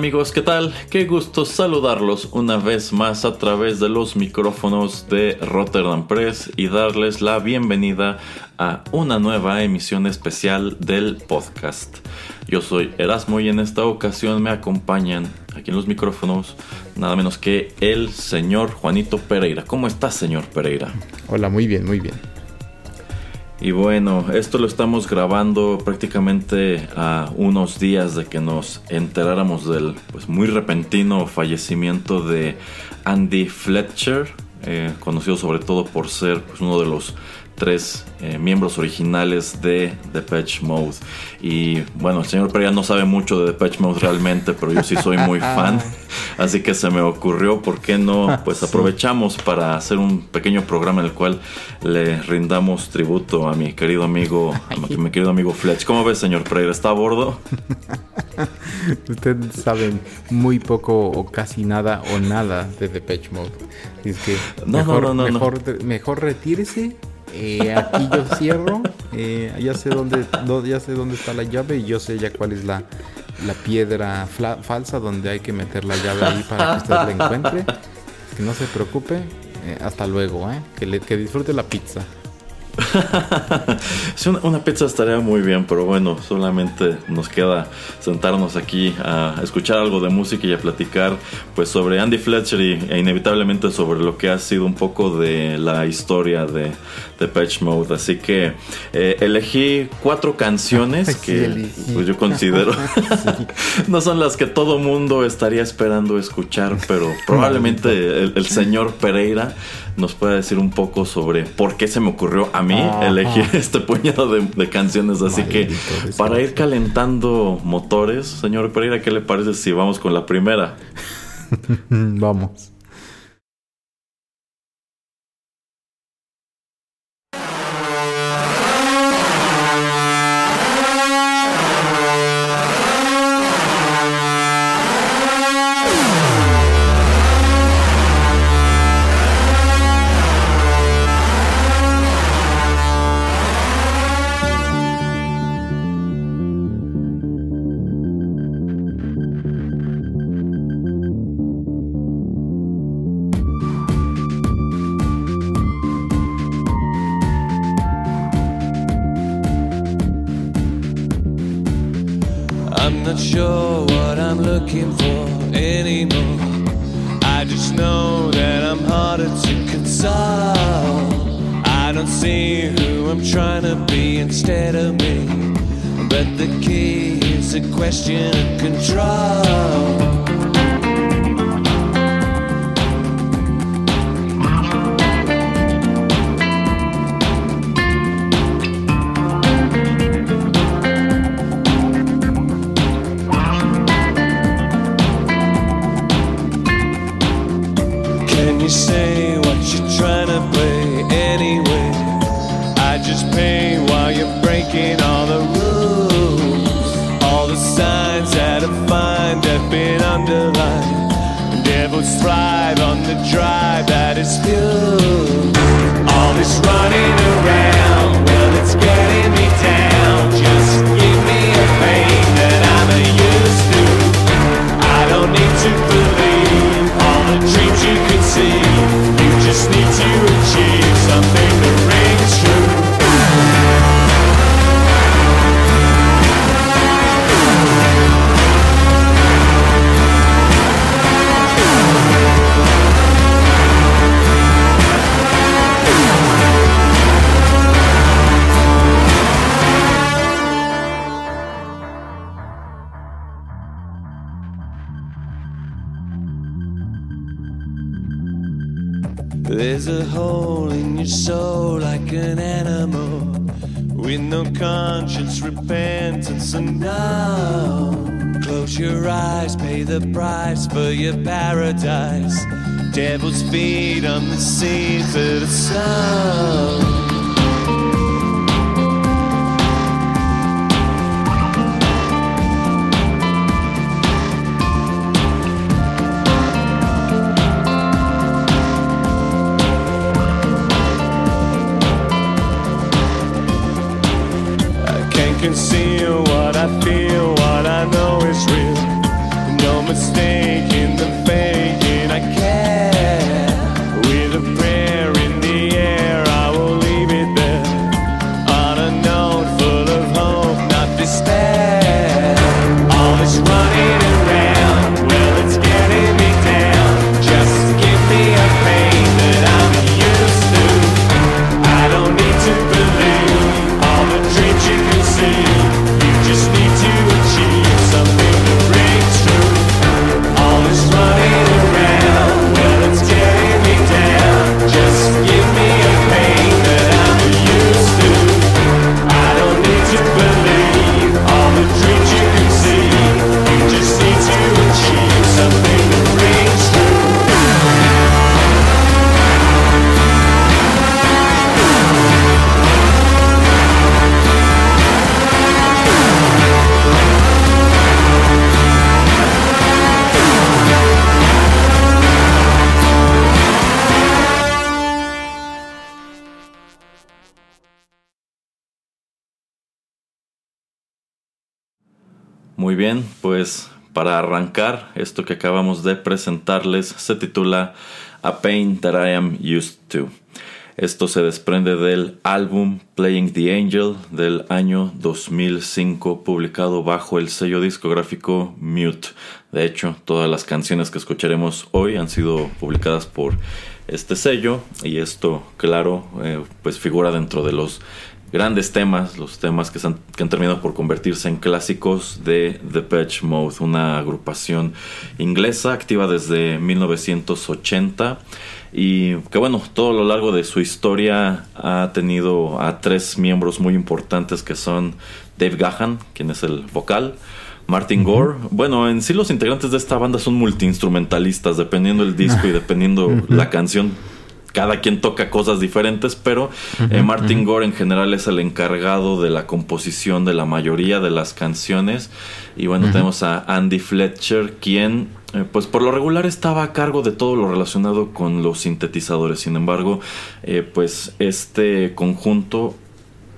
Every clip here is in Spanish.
Amigos, ¿qué tal? Qué gusto saludarlos una vez más a través de los micrófonos de Rotterdam Press y darles la bienvenida a una nueva emisión especial del podcast. Yo soy Erasmo y en esta ocasión me acompañan aquí en los micrófonos nada menos que el señor Juanito Pereira. ¿Cómo estás, señor Pereira? Hola, muy bien, muy bien. Y bueno, esto lo estamos grabando prácticamente a unos días de que nos enteráramos del pues, muy repentino fallecimiento de Andy Fletcher, eh, conocido sobre todo por ser pues, uno de los tres eh, miembros originales de Depeche Mode. Y bueno, el señor Pereira no sabe mucho de Depeche Mode realmente, pero yo sí soy muy fan. Así que se me ocurrió, ¿por qué no? Pues aprovechamos para hacer un pequeño programa en el cual le rindamos tributo a mi querido amigo, a mi querido amigo Fletch. ¿Cómo ves, señor Pereira? ¿Está a bordo? Usted sabe muy poco o casi nada o nada de Depeche Mode. Es que no, mejor, no, no, mejor, mejor retírese eh, aquí yo cierro, eh, ya sé dónde, ya sé dónde está la llave y yo sé ya cuál es la, la piedra falsa donde hay que meter la llave ahí para que usted la encuentre. Que no se preocupe. Eh, hasta luego, que, que disfrute la pizza. una, pizza estaría muy bien, pero bueno, solamente nos queda sentarnos aquí a escuchar algo de música y a platicar pues sobre Andy Fletcher y, e inevitablemente sobre lo que ha sido un poco de la historia de, de Patch Mode. Así que eh, elegí cuatro canciones que pues, yo considero no son las que todo mundo estaría esperando escuchar, pero probablemente el, el señor Pereira nos pueda decir un poco sobre por qué se me ocurrió a mí elegir este puñado de, canciones. Así que para ir calentando motores, señor Pereira, ¿qué le parece si vamos con la primera? vamos. There's a hole in your soul like an animal with no conscience, repentance, and now. Close your eyes, pay the price for your paradise. Devil's feet on the seeds of the sun. Para arrancar, esto que acabamos de presentarles se titula A Pain That I Am Used To. Esto se desprende del álbum Playing the Angel del año 2005, publicado bajo el sello discográfico Mute. De hecho, todas las canciones que escucharemos hoy han sido publicadas por este sello y esto, claro, eh, pues figura dentro de los grandes temas, los temas que, han, que han terminado por convertirse en clásicos de The Patch Mode, una agrupación inglesa activa desde 1980 y que bueno, todo lo largo de su historia ha tenido a tres miembros muy importantes que son Dave Gahan, quien es el vocal, Martin Gore. Bueno, en sí los integrantes de esta banda son multiinstrumentalistas, dependiendo el disco y dependiendo la canción cada quien toca cosas diferentes, pero eh, Martin Gore en general es el encargado de la composición de la mayoría de las canciones. Y bueno, tenemos a Andy Fletcher, quien eh, pues por lo regular estaba a cargo de todo lo relacionado con los sintetizadores. Sin embargo, eh, pues este conjunto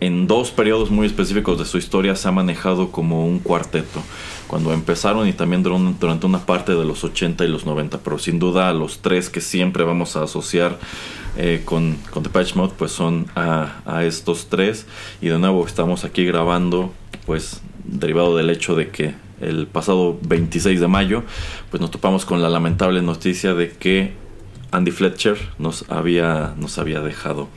en dos periodos muy específicos de su historia se ha manejado como un cuarteto. Cuando empezaron y también durante una parte de los 80 y los 90, pero sin duda los tres que siempre vamos a asociar eh, con, con Depeche Mode pues son a, a, estos tres. Y de nuevo estamos aquí grabando pues derivado del hecho de que el pasado 26 de mayo pues nos topamos con la lamentable noticia de que Andy Fletcher nos había, nos había dejado.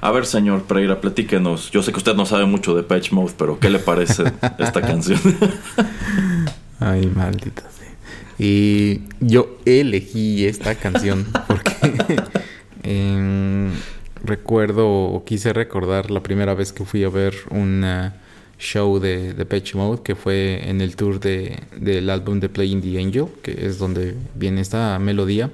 A ver, señor Pereira, platíquenos. Yo sé que usted no sabe mucho de Patch Mode, pero ¿qué le parece esta canción? Ay, maldita sea. Y yo elegí esta canción porque eh, recuerdo o quise recordar la primera vez que fui a ver un show de, de Patch Mode que fue en el tour de, del álbum de Playing the Angel, que es donde viene esta melodía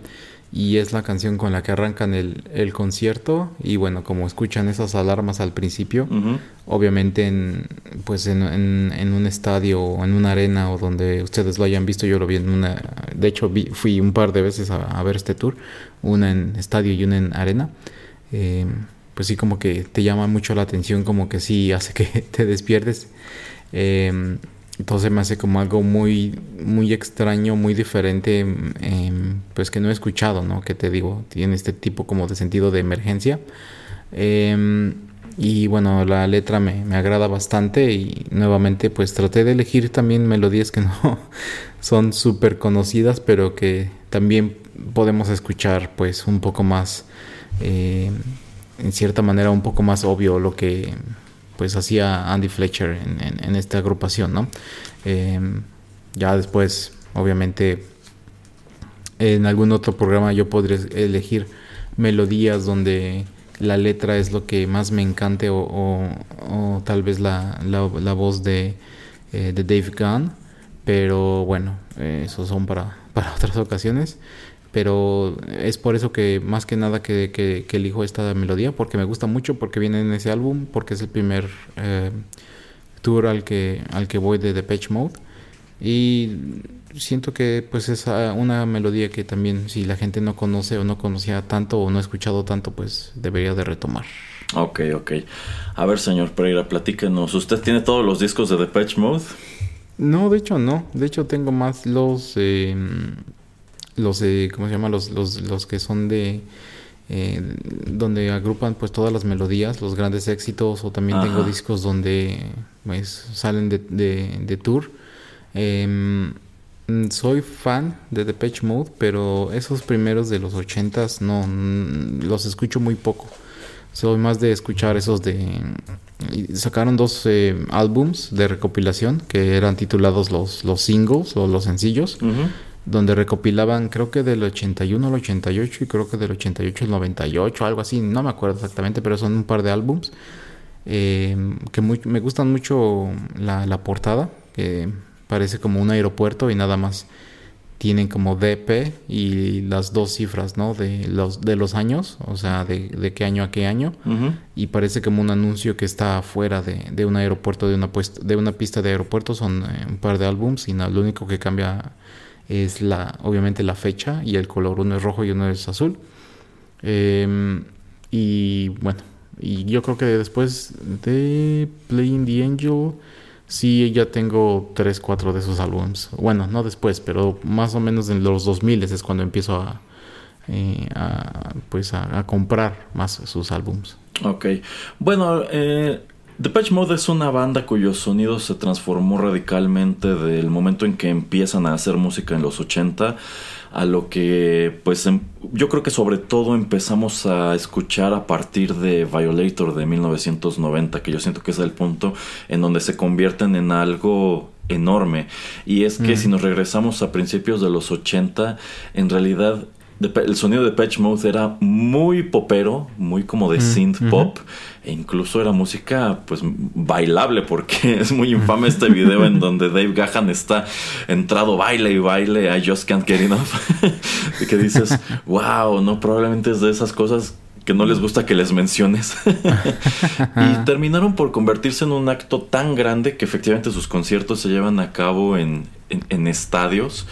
y es la canción con la que arrancan el, el concierto. Y bueno como escuchan esas alarmas al principio uh -huh. obviamente en pues en, en, en, un estadio o en una arena o donde ustedes lo hayan visto yo lo vi en una de hecho vi, fui un par de veces a, a, ver este tour una en estadio y una en arena. Eh, pues sí como que te llama mucho la atención como que sí hace que te despiertes. Eh, entonces me hace como algo muy, muy extraño, muy diferente, eh, pues que no he escuchado, ¿no? Que te digo, tiene este tipo como de sentido de emergencia. Eh, y bueno, la letra me, me, agrada bastante y nuevamente pues traté de elegir también melodías que no son súper conocidas, pero que también podemos escuchar pues un poco más, eh, en cierta manera un poco más obvio lo que pues hacía Andy Fletcher en, esta agrupación, ¿no? Eh, ya después, obviamente, en algún otro programa yo podré elegir melodías donde la letra es lo que más me encante o, tal vez la, la, la, voz de, eh, Dave Gunn. Pero bueno, eh, esos son para, para otras ocasiones. Pero es por eso que más que nada que, que- que elijo esta melodía, porque me gusta mucho, porque viene en ese álbum, porque es el primer eh, tour al que, al que voy de Depeche Mode. Y siento que pues es ah, una melodía que también si la gente no conoce o no conocía tanto o no ha escuchado tanto, pues debería de retomar. Ok, ok. A ver, señor Pereira, platíquenos. ¿Usted tiene todos los discos de Depeche Mode? No, de hecho no. De hecho tengo más los eh, los eh, ¿cómo se llama? Los, los, los que son de eh, donde agrupan pues todas las melodías, los grandes éxitos o también tengo discos donde pues salen de, de, de tour. Em, soy fan de Depeche Mode, pero esos primeros de los ochentas no mm, los escucho muy poco. Soy más de escuchar esos de... Sacaron dos eh, álbums de recopilación que eran titulados los, los singles o los sencillos, Ujú. Donde recopilaban creo que del 81 al 88 y creo que del 88 al 98, algo así, no me acuerdo exactamente, pero son un par de álbums eh, que muy- me gustan mucho la, la portada, que parece como un aeropuerto y nada más tienen como DP y las dos cifras, ¿no? De los, de los años, o sea, de, de qué año a qué año. Ujú. Y parece como un anuncio que está fuera de, de un aeropuerto, de una, puest- de una pista de aeropuerto. Son eh, un par de álbums y no, lo único que cambia es la, obviamente la fecha y el color. Uno es rojo y uno es azul. Em, y bueno, y yo creo que después de Playing the Angel, sí ya tengo 3, 4 de esos álbums. Bueno, no después, pero más o menos en los 2000 es cuando empiezo a, eh, pues a, comprar más sus álbums. Ok. Bueno, eh, Depeche Mode es una banda cuyo sonido se transformó radicalmente del momento en que empiezan a hacer música en los 80 a lo que pues em- yo creo que sobre todo empezamos a escuchar a partir de Violator de 1990 que yo siento que es el punto en donde se convierten en algo enorme y es que Mm. si nos regresamos a principios de los 80 en realidad el sonido de Patch Mode era muy popero, muy como de Mm, synth pop, e incluso era música pues bailable, porque es muy infame este video en donde Dave Gahan está entrado baile y baile, I just can't get enough, y que dices, wow, no, probablemente es de esas cosas que no les gusta que les menciones. y terminaron por convertirse en un acto tan grande que efectivamente sus conciertos se llevan a cabo en, en- en estadios.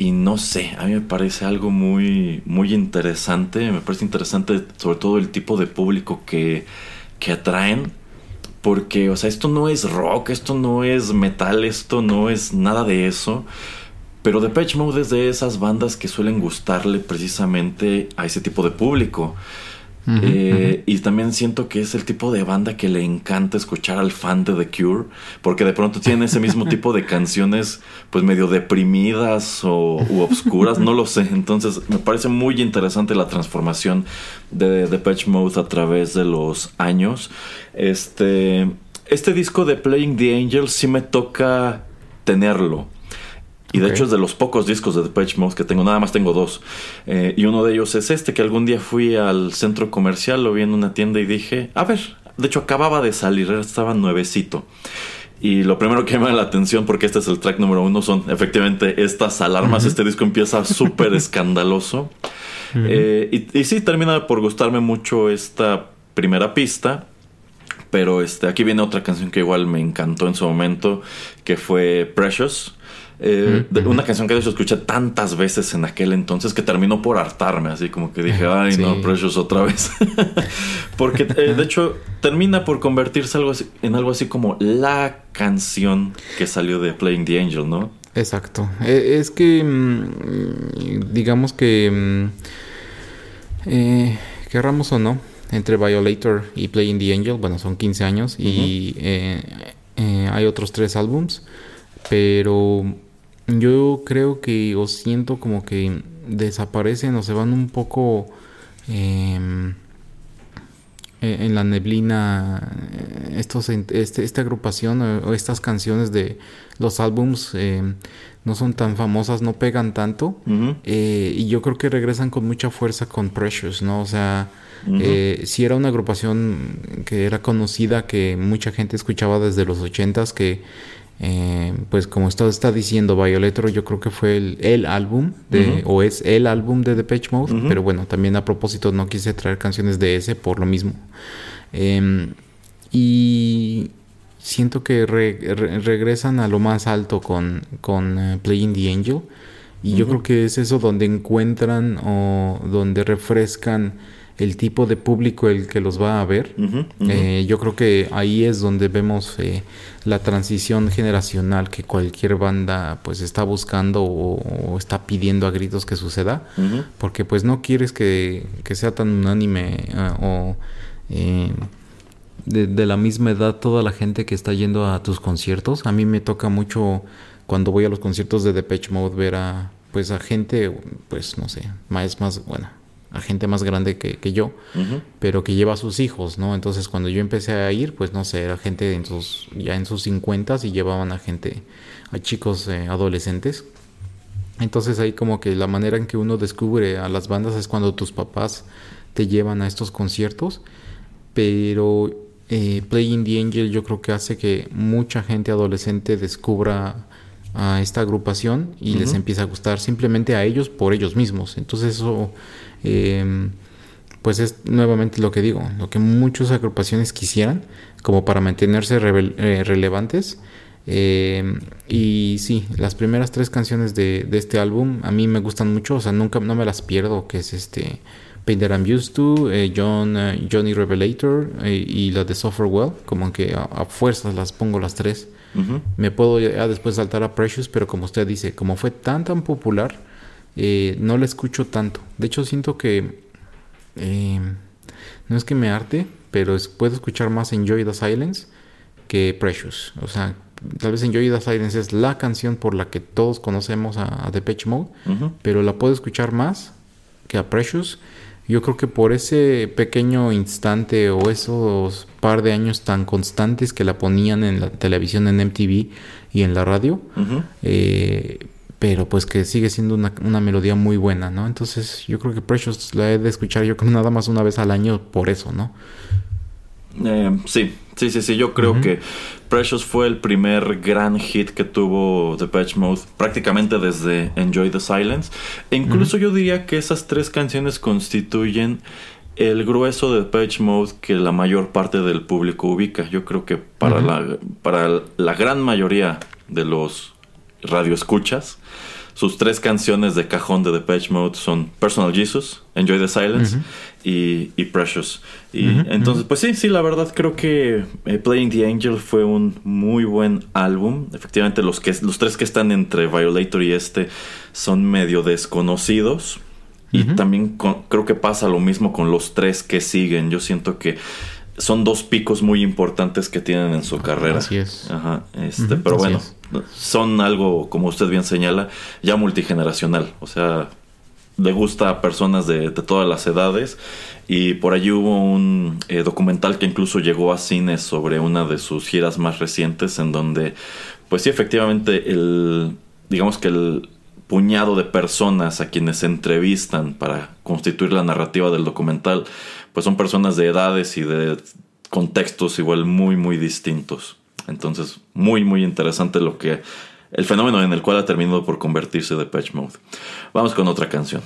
Y no sé, a mí me parece algo muy, muy interesante. Me parece interesante sobre todo el tipo de público que, que atraen. Porque, o sea, esto no es rock, esto no es metal, esto no es nada de eso. Pero Depeche Mode es de esas bandas que suelen gustarle precisamente a ese tipo de público. Eh, Y también siento que es el tipo de banda que le encanta escuchar al fan de The Cure, porque de pronto tienen ese mismo tipo de canciones, pues medio deprimidas o u obscuras, no lo sé. Entonces me parece muy interesante la transformación de Depeche Mode a través de los años. Este, este disco de Playing the Angel sí me toca tenerlo. Y de hecho es de los pocos discos de Depeche Mode que tengo, nada más tengo dos. Eh, y uno de ellos es este, que algún día fui al centro comercial, lo vi en una tienda y dije, a ver, de hecho acababa de salir, estaba nuevecito. Y lo primero que me llama la atención, porque este es el track número uno, son efectivamente estas alarmas. Este disco empieza súper escandaloso. Eh, y, y sí, termina por gustarme mucho esta primera pista. Pero este, aquí viene otra canción que igual me encantó en su momento, que fue Precious. Eh, de- Una canción que de hecho escuché tantas veces en aquel entonces que terminó por hartarme, así como que dije, ay no, Sí. Precious otra vez. Porque eh, de hecho termina por convertirse algo así- en algo así como la canción que salió de Playing the Angel, ¿no? Exacto. E- Es que, mm, digamos que, mm, eh, querramos o no, entre Violator y Playing the Angel, bueno, son 15 años y eh, eh, hay otros tres álbums, pero yo creo que o siento como que desaparecen o se van un poco... em, eh, en la neblina eh, estos este, esta agrupación o, estas canciones de los álbums eh, no son tan famosas no pegan tanto eh, y yo creo que regresan con mucha fuerza con Precious no o sea eh, si era una agrupación que era conocida que mucha gente escuchaba desde los ochentas que Eh, pues como está, está diciendo Violator, yo creo que fue el, el álbum de, o es el álbum de Depeche Mode, Ujú. pero bueno, también a propósito no quise traer canciones de ese por lo mismo. Em, y siento que re- re- regresan a lo más alto con, con eh, Playing the Angel. Y yo creo que es eso donde encuentran o donde refrescan el tipo de público el que los va a ver. Eh, yo creo que ahí es donde vemos eh, la transición generacional que cualquier banda pues está buscando o, o está pidiendo a gritos que suceda porque pues no quieres que, que sea tan unánime eh, o eh, de, de la misma edad toda la gente que está yendo a tus conciertos. A mí me toca mucho cuando voy a los conciertos de Depeche Mode ver a pues a gente pues no sé, más más bueno, a gente más grande que, que yo pero que lleva a sus hijos, ¿no? Entonces cuando yo empecé a ir, pues no sé, era gente en sus, ya en sus 50 y llevaban a gente, a chicos eh, adolescentes. Entonces ahí como que la manera en que uno descubre a las bandas es cuando tus papás te llevan a estos conciertos, pero eh, Playing the Angel yo creo que hace que mucha gente adolescente descubra a esta agrupación y les empieza a gustar simplemente a ellos por ellos mismos. Entonces eso... em, pues es nuevamente lo que digo, lo que muchas agrupaciones quisieran, como para mantenerse eh, relevantes. Eh, y sí, las primeras tres canciones de, de este álbum a mí me gustan mucho, o sea, nunca no me las pierdo, que es este Pain That I'm Used To, eh, John, eh, Johnny Revelator y la de Software Well, como que a, a fuerzas las pongo las tres. Me puedo ya después saltar a Precious, pero como usted dice, como fue tan tan popular, eh, no la escucho tanto. De hecho, siento que eh, no es que me arte, pero es- puedo escuchar más Enjoy the Silence que Precious. O sea, tal vez Enjoy the Silence es la canción por la que todos conocemos a, a Depeche Mode, Ujú. pero la puedo escuchar más que a Precious. Yo creo que por ese pequeño instante o esos par de años tan constantes que la ponían en la televisión, en MTV y en la radio, eh, pero pues que sigue siendo una, una melodía muy buena, ¿no? Entonces yo creo que Precious la he de escuchar yo creo nada más una vez al año por eso, ¿no? Eh, sí, sí, sí, sí. Yo creo que Precious fue el primer gran hit que tuvo Depeche Mode prácticamente desde Enjoy the Silence. E incluso yo diría que esas tres canciones constituyen el grueso de Depeche Mode que la mayor parte del público ubica. Yo creo que para, la, para la gran mayoría de los radioescuchas, sus tres canciones de cajón de Depeche Mode son Personal Jesus, Enjoy the Silence y, y Precious. Y entonces, pues sí, sí, la verdad creo que eh, Playing the Angel fue un muy buen álbum. Efectivamente, los, que, los tres que están entre Violator y este son medio desconocidos. Y también con- creo que pasa lo mismo con los tres que siguen. Yo siento que son dos picos muy importantes que tienen en su carrera. Así es. Ajá, este, pero bueno, es. Son algo, como usted bien señala, ya multigeneracional. O sea, le gusta a personas de, todas las edades. Y por allí hubo un eh, documental que incluso llegó a cines sobre una de sus giras más recientes, en donde, pues sí, efectivamente, el, digamos que el puñado de personas a quienes se entrevistan para constituir la narrativa del documental, pues son personas de edades y de contextos igual muy, muy distintos. Entonces, muy, muy interesante lo que el fenómeno en el cual ha terminado por convertirse de Patch Mode. Vamos con otra canción.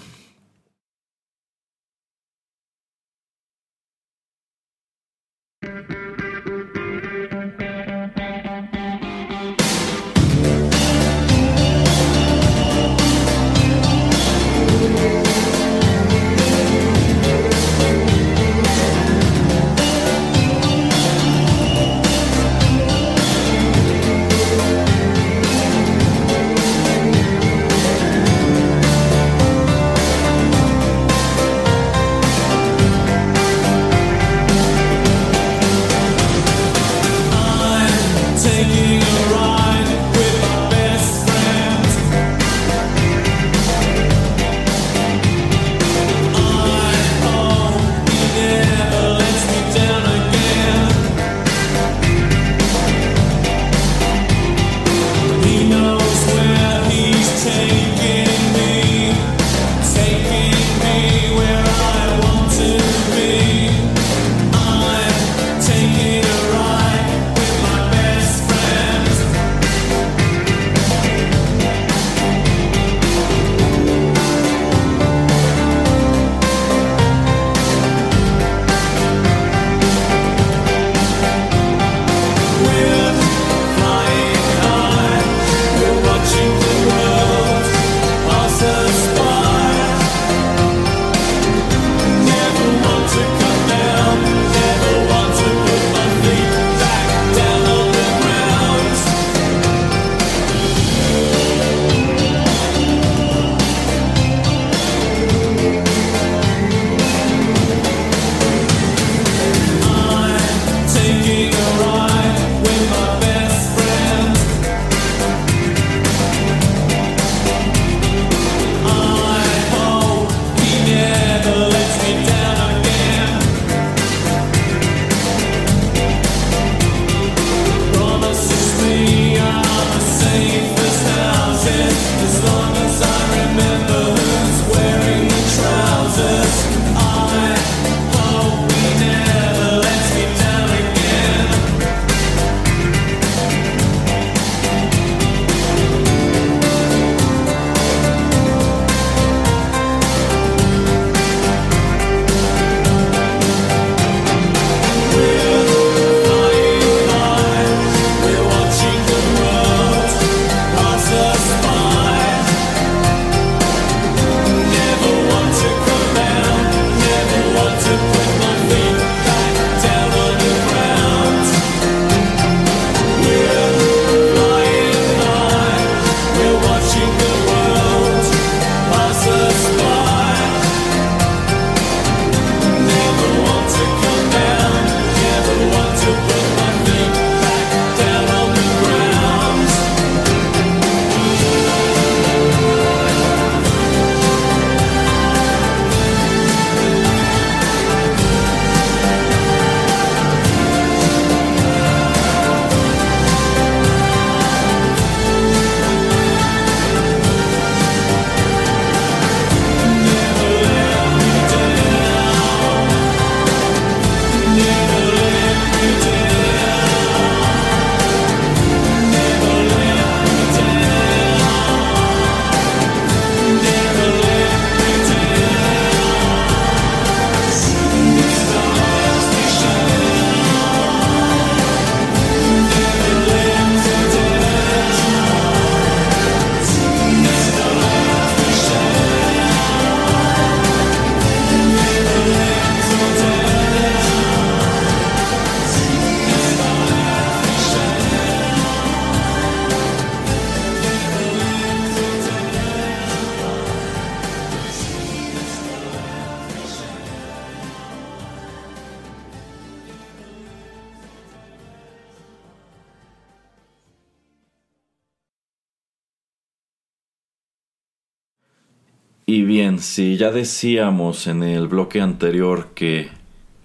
Ya decíamos en el bloque anterior que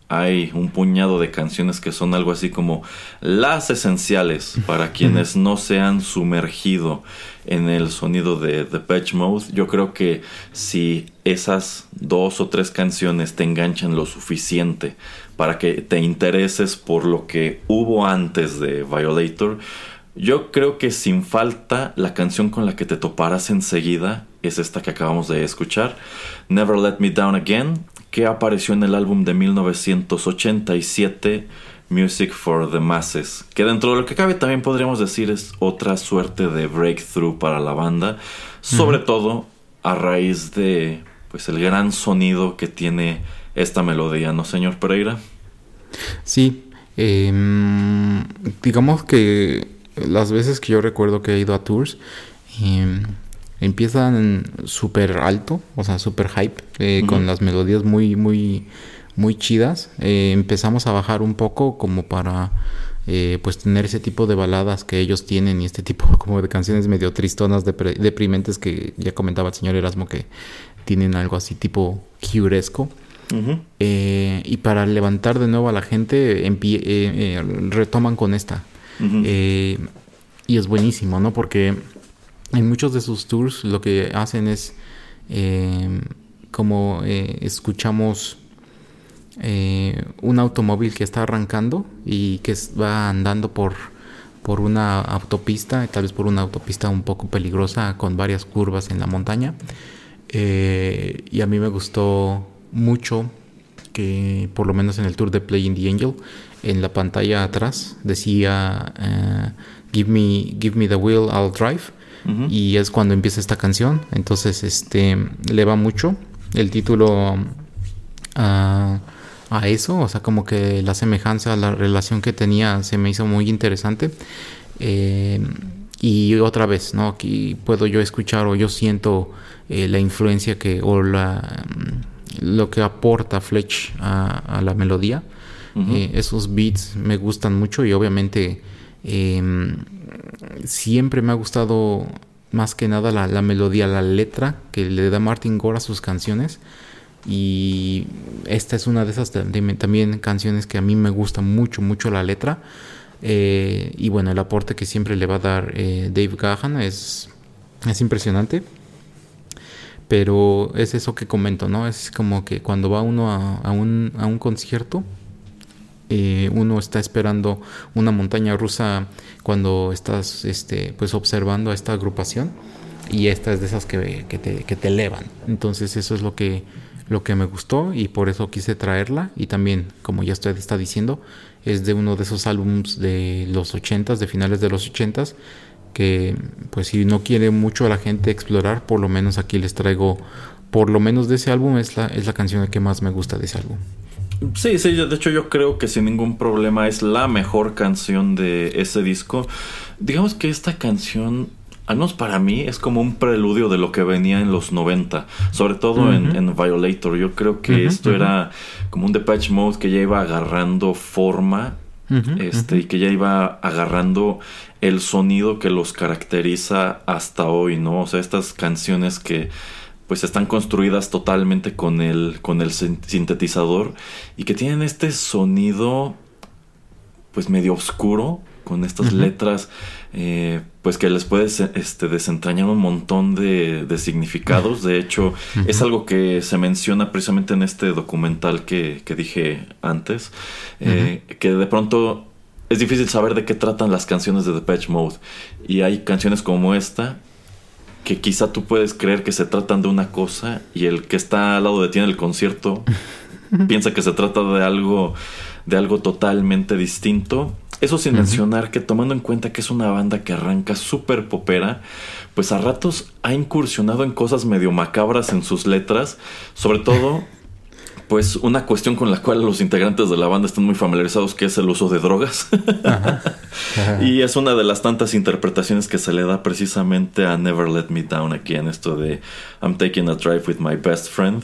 hay un puñado de canciones que son algo así como las esenciales para quienes no se han sumergido en el sonido de The Patch Mode. Yo creo que si esas dos o tres canciones te enganchan lo suficiente para que te intereses por lo que hubo antes de Violator, yo creo que sin falta la canción con la que te toparás enseguida es esta que acabamos de escuchar, Never Let Me Down Again, que apareció en el álbum de 1987 Music for the Masses, que dentro de lo que cabe también podríamos decir es otra suerte de breakthrough para la banda, sobre todo a raíz de pues el gran sonido que tiene esta melodía, ¿no, señor Pereira? Sí, em, digamos que las veces que yo recuerdo que he ido a tours, em, empiezan súper alto, o sea, súper hype, eh, con las melodías muy, muy, muy chidas. Eh, empezamos a bajar un poco como para eh, pues tener ese tipo de baladas que ellos tienen y este tipo como de canciones medio tristonas, deprimentes que ya comentaba el señor Erasmo que tienen algo así tipo curesco. y para levantar de nuevo a la gente retoman con esta. y es buenísimo, ¿no? Porque en muchos de sus tours lo que hacen es eh, como eh, escuchamos eh, un automóvil que está arrancando y que va andando por, por una autopista, tal vez por una autopista un poco peligrosa con varias curvas en la montaña. y a mí me gustó mucho que por lo menos en el tour de Playing the Angel, en la pantalla atrás decía give, me, give me the wheel, I'll drive y es cuando empieza esta canción. Entonces, este le va mucho el título a, eso, o sea, como que la semejanza, la relación que tenía se me hizo muy interesante. Eh, y otra vez, ¿no? Aquí puedo yo escuchar o yo siento eh, la influencia que o la lo que aporta Fletch a, la melodía. Eh, esos beats me gustan mucho y obviamente em, siempre me ha gustado más que nada la, melodía, la letra que le da Martin Gore a sus canciones. Y esta es una de esas también canciones que a mí me gusta mucho, mucho la letra. Eh, y bueno, el aporte que siempre le va a dar eh, Dave Gahan es, es impresionante. Pero es eso que comento, ¿no? Es como que cuando va uno a, un, a un concierto, eh, uno está esperando una montaña rusa cuando estás este, pues observando a esta agrupación y esta es de esas que, te, que te elevan. Entonces eso es lo que, lo que me gustó y por eso quise traerla y también, como ya usted está diciendo, es de uno de esos álbums de los 80 de finales de los 80s, que pues si no quiere mucho a la gente explorar, por lo menos aquí les traigo, por lo menos de ese álbum es la, es la canción que más me gusta de ese álbum. Sí, sí, de hecho yo creo que sin ningún problema es la mejor canción de ese disco. Digamos que esta canción, al menos para mí, es como un preludio de lo que venía en los 90, sobre todo en, Violator. Yo creo que esto era como un Depeche Mode que ya iba agarrando forma este, y que ya iba agarrando el sonido que los caracteriza hasta hoy, ¿no? O sea, estas canciones que pues están construidas totalmente con el, con el sintetizador y que tienen este sonido pues medio oscuro con estas letras eh, pues que les puedes este, desentrañar un montón de, significados. De hecho es algo que se menciona precisamente en este documental que, dije antes eh, que de pronto es difícil saber de qué tratan las canciones de The Patch Mode. Y hay canciones como esta que quizá tú puedes creer que se tratan de una cosa y el que está al lado de ti en el concierto piensa que se trata de algo de algo totalmente distinto. Eso sin mencionar que tomando en cuenta que es una banda que arranca súper popera, pues a ratos ha incursionado en cosas medio macabras en sus letras, sobre todo pues una cuestión con la cual los integrantes de la banda están muy familiarizados, que es el uso de drogas. y es una de las tantas interpretaciones que se le da precisamente a Never Let Me Down aquí en esto de I'm taking a drive with my best friend.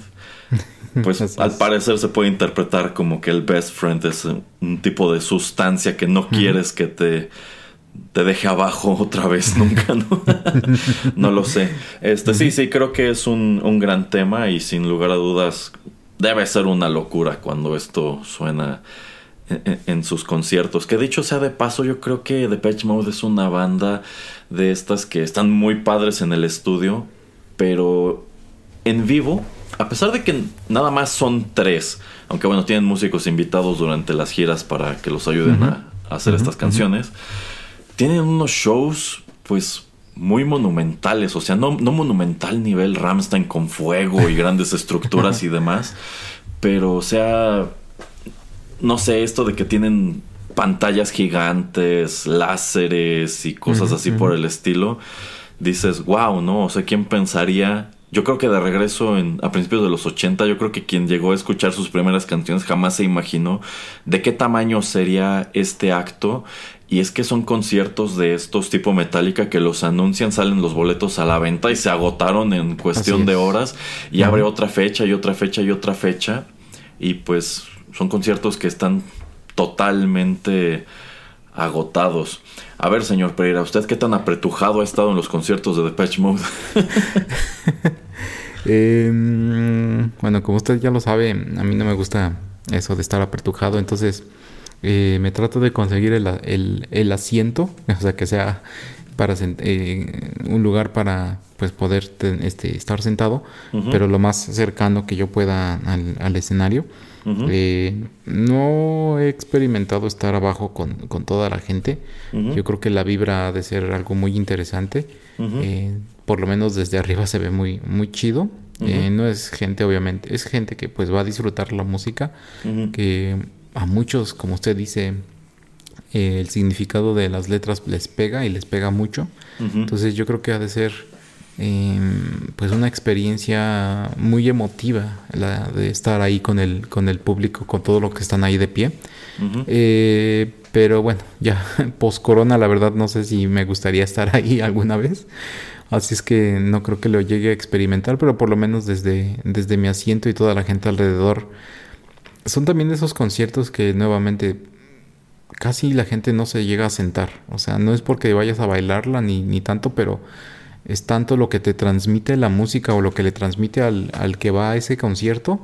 Pues al parecer se puede interpretar como que el best friend es un tipo de sustancia que no quieres que te te deje abajo otra vez nunca, ¿no? no lo sé. Este, sí, sí, creo que es un, un, gran tema y sin lugar a dudas debe ser una locura cuando esto suena en, en sus conciertos. Que dicho sea de paso, yo creo que Depeche Mode es una banda de estas que están muy padres en el estudio, pero en vivo, a pesar de que nada más son tres, aunque bueno, tienen músicos invitados durante las giras para que los ayuden uh -huh. a, hacer uh -huh, estas canciones, uh -huh. tienen unos shows, pues, muy monumentales, o sea, no, no monumental nivel Ramstein con fuego y grandes estructuras y demás, pero, o sea, no sé, esto de que tienen pantallas gigantes, láseres y cosas así por el estilo, dices, wow, ¿no? O sea, ¿quién pensaría yo creo que de regreso en, a principios de los 80, yo creo que quien llegó a escuchar sus primeras canciones jamás se imaginó de qué tamaño sería este acto. Y es que son conciertos de estos tipo Metallica que los anuncian, salen los boletos a la venta y se agotaron en cuestión de horas. Y abre otra fecha y otra fecha y otra fecha. Y pues son conciertos que están totalmente agotados. A ver, señor Pereira, ¿usted qué tan apretujado ha estado en los conciertos de Depeche Mode? eh, bueno, como usted ya lo sabe, a mí no me gusta eso de estar apretujado, entonces eh, me trato de conseguir el, el, el, asiento, o sea, que sea para eh, un lugar para pues poder este, estar sentado, uh -huh. pero lo más cercano que yo pueda al, al escenario. Uh -huh. eh, no he experimentado estar abajo con, con toda la gente. Uh -huh. Yo creo que la vibra ha de ser algo muy interesante. eh, por lo menos desde arriba se ve muy, muy chido. Eh, no es gente, obviamente, es gente que pues va a disfrutar la música. Que a muchos, como usted dice, eh, el significado de las letras les pega y les pega mucho. Entonces yo creo que ha de ser eh, pues una experiencia muy emotiva la de estar ahí con el, con el público, con todo lo que están ahí de pie. Uh -huh. eh, pero bueno, ya post corona la verdad no sé si me gustaría estar ahí alguna vez. Así es que no creo que lo llegue a experimentar, pero por lo menos desde, desde mi asiento y toda la gente alrededor. Son también esos conciertos que nuevamente casi la gente no se llega a sentar. O sea, no es porque vayas a bailarla ni, ni tanto, pero es tanto lo que te transmite la música o lo que le transmite al, al, que va a ese concierto,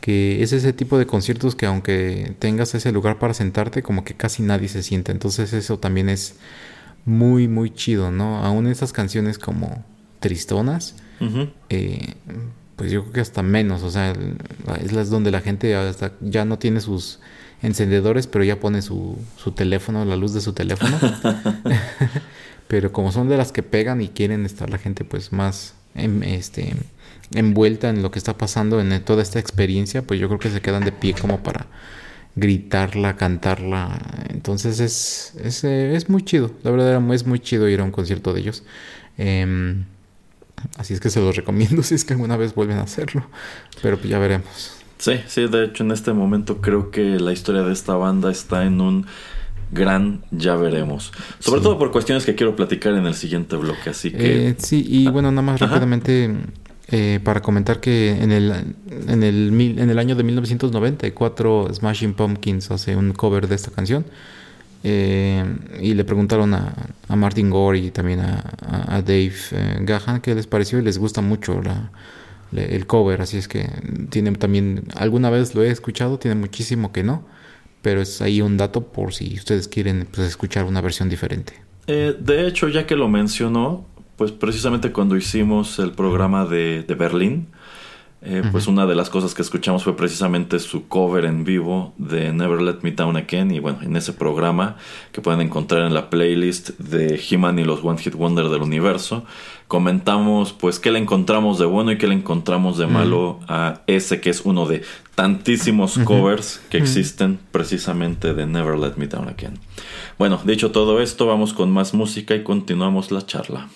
que es ese tipo de conciertos que aunque tengas ese lugar para sentarte, como que casi nadie se sienta. Entonces eso también es muy, muy chido, ¿no? Aún esas canciones como tristonas, uh -huh. eh, pues yo creo que hasta menos, o sea, es donde la gente hasta ya no tiene sus encendedores, pero ya pone su, su teléfono, la luz de su teléfono. pero como son de las que pegan y quieren estar la gente pues más en, este, envuelta en lo que está pasando en toda esta experiencia, pues yo creo que se quedan de pie como para gritarla, cantarla. Entonces es, es, es muy chido, la verdad es muy chido ir a un concierto de ellos. Eh, así es que se los recomiendo si es que alguna vez vuelven a hacerlo, pero pues ya veremos. Sí, sí, de hecho en este momento creo que la historia de esta banda está en un gran ya veremos. Sobre sí. todo por cuestiones que quiero platicar en el siguiente bloque, así que... Eh, sí, y bueno, nada más Ajá. rápidamente eh, para comentar que en el, en, el, en el año de 1994 Smashing Pumpkins hace un cover de esta canción. Eh, y le preguntaron a, a, Martin Gore y también a, Dave eh, Gahan qué les pareció y les gusta mucho el cover, así es que tiene también, alguna vez lo he escuchado, tiene muchísimo que no, pero es ahí un dato por si ustedes quieren pues, escuchar una versión diferente. Eh, de hecho, ya que lo mencionó, pues precisamente cuando hicimos el programa de, de Berlín, eh, uh -huh. pues una de las cosas que escuchamos fue precisamente su cover en vivo de Never Let Me Down Again. Y bueno, en ese programa que pueden encontrar en la playlist de He-Man y los One Hit Wonder del universo, comentamos pues qué le encontramos de bueno y qué le encontramos de malo uh -huh. a ese que es uno de tantísimos uh -huh. covers que existen precisamente de Never Let Me Down Again. Bueno, dicho todo esto, vamos con más música y continuamos la charla.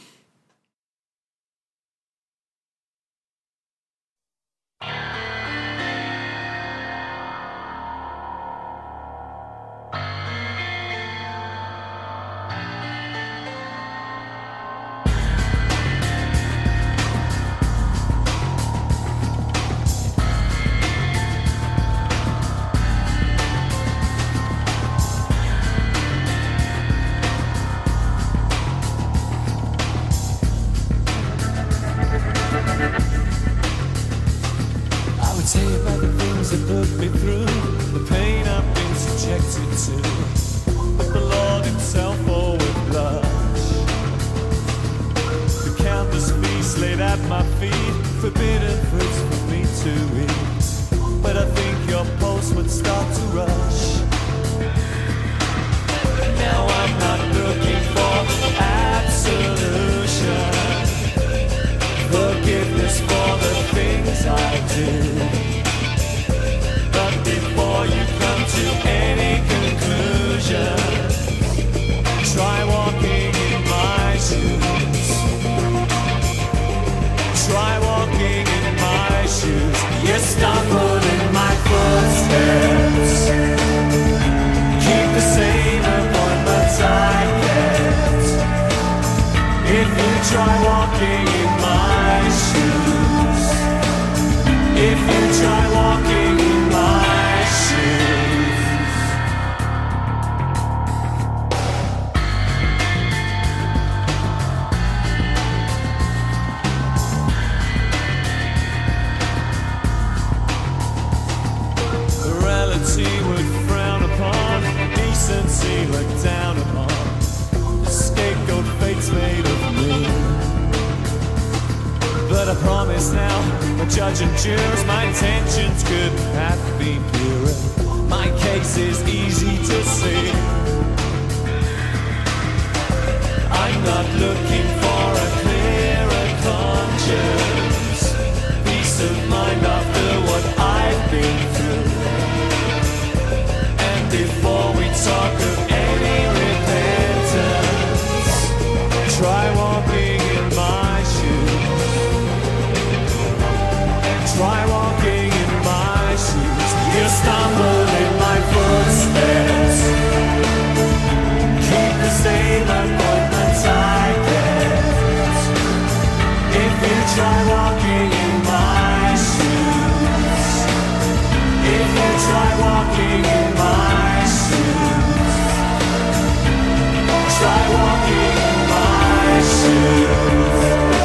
At my feet, forbidden fruits for me to eat. But I think your pulse would start to rush. Now I'm not looking for absolution, forgiveness for the things I do. But before you come to any conclusion, try walking in my shoes. Shoes. You stumble in my footsteps. Keep the same appointments I kept. If you try walking in my shoes. If you try walking promise now, my judge and jurors, my intentions could have been purer. My case is easy to see. I'm not looking for a clearer conscience. Peace of mind after what I've been through. And before we talk of stumble in my footsteps. Keep the same appointments I kept. If you try walking in my shoes. If you try walking in my shoes. Try walking in my shoes.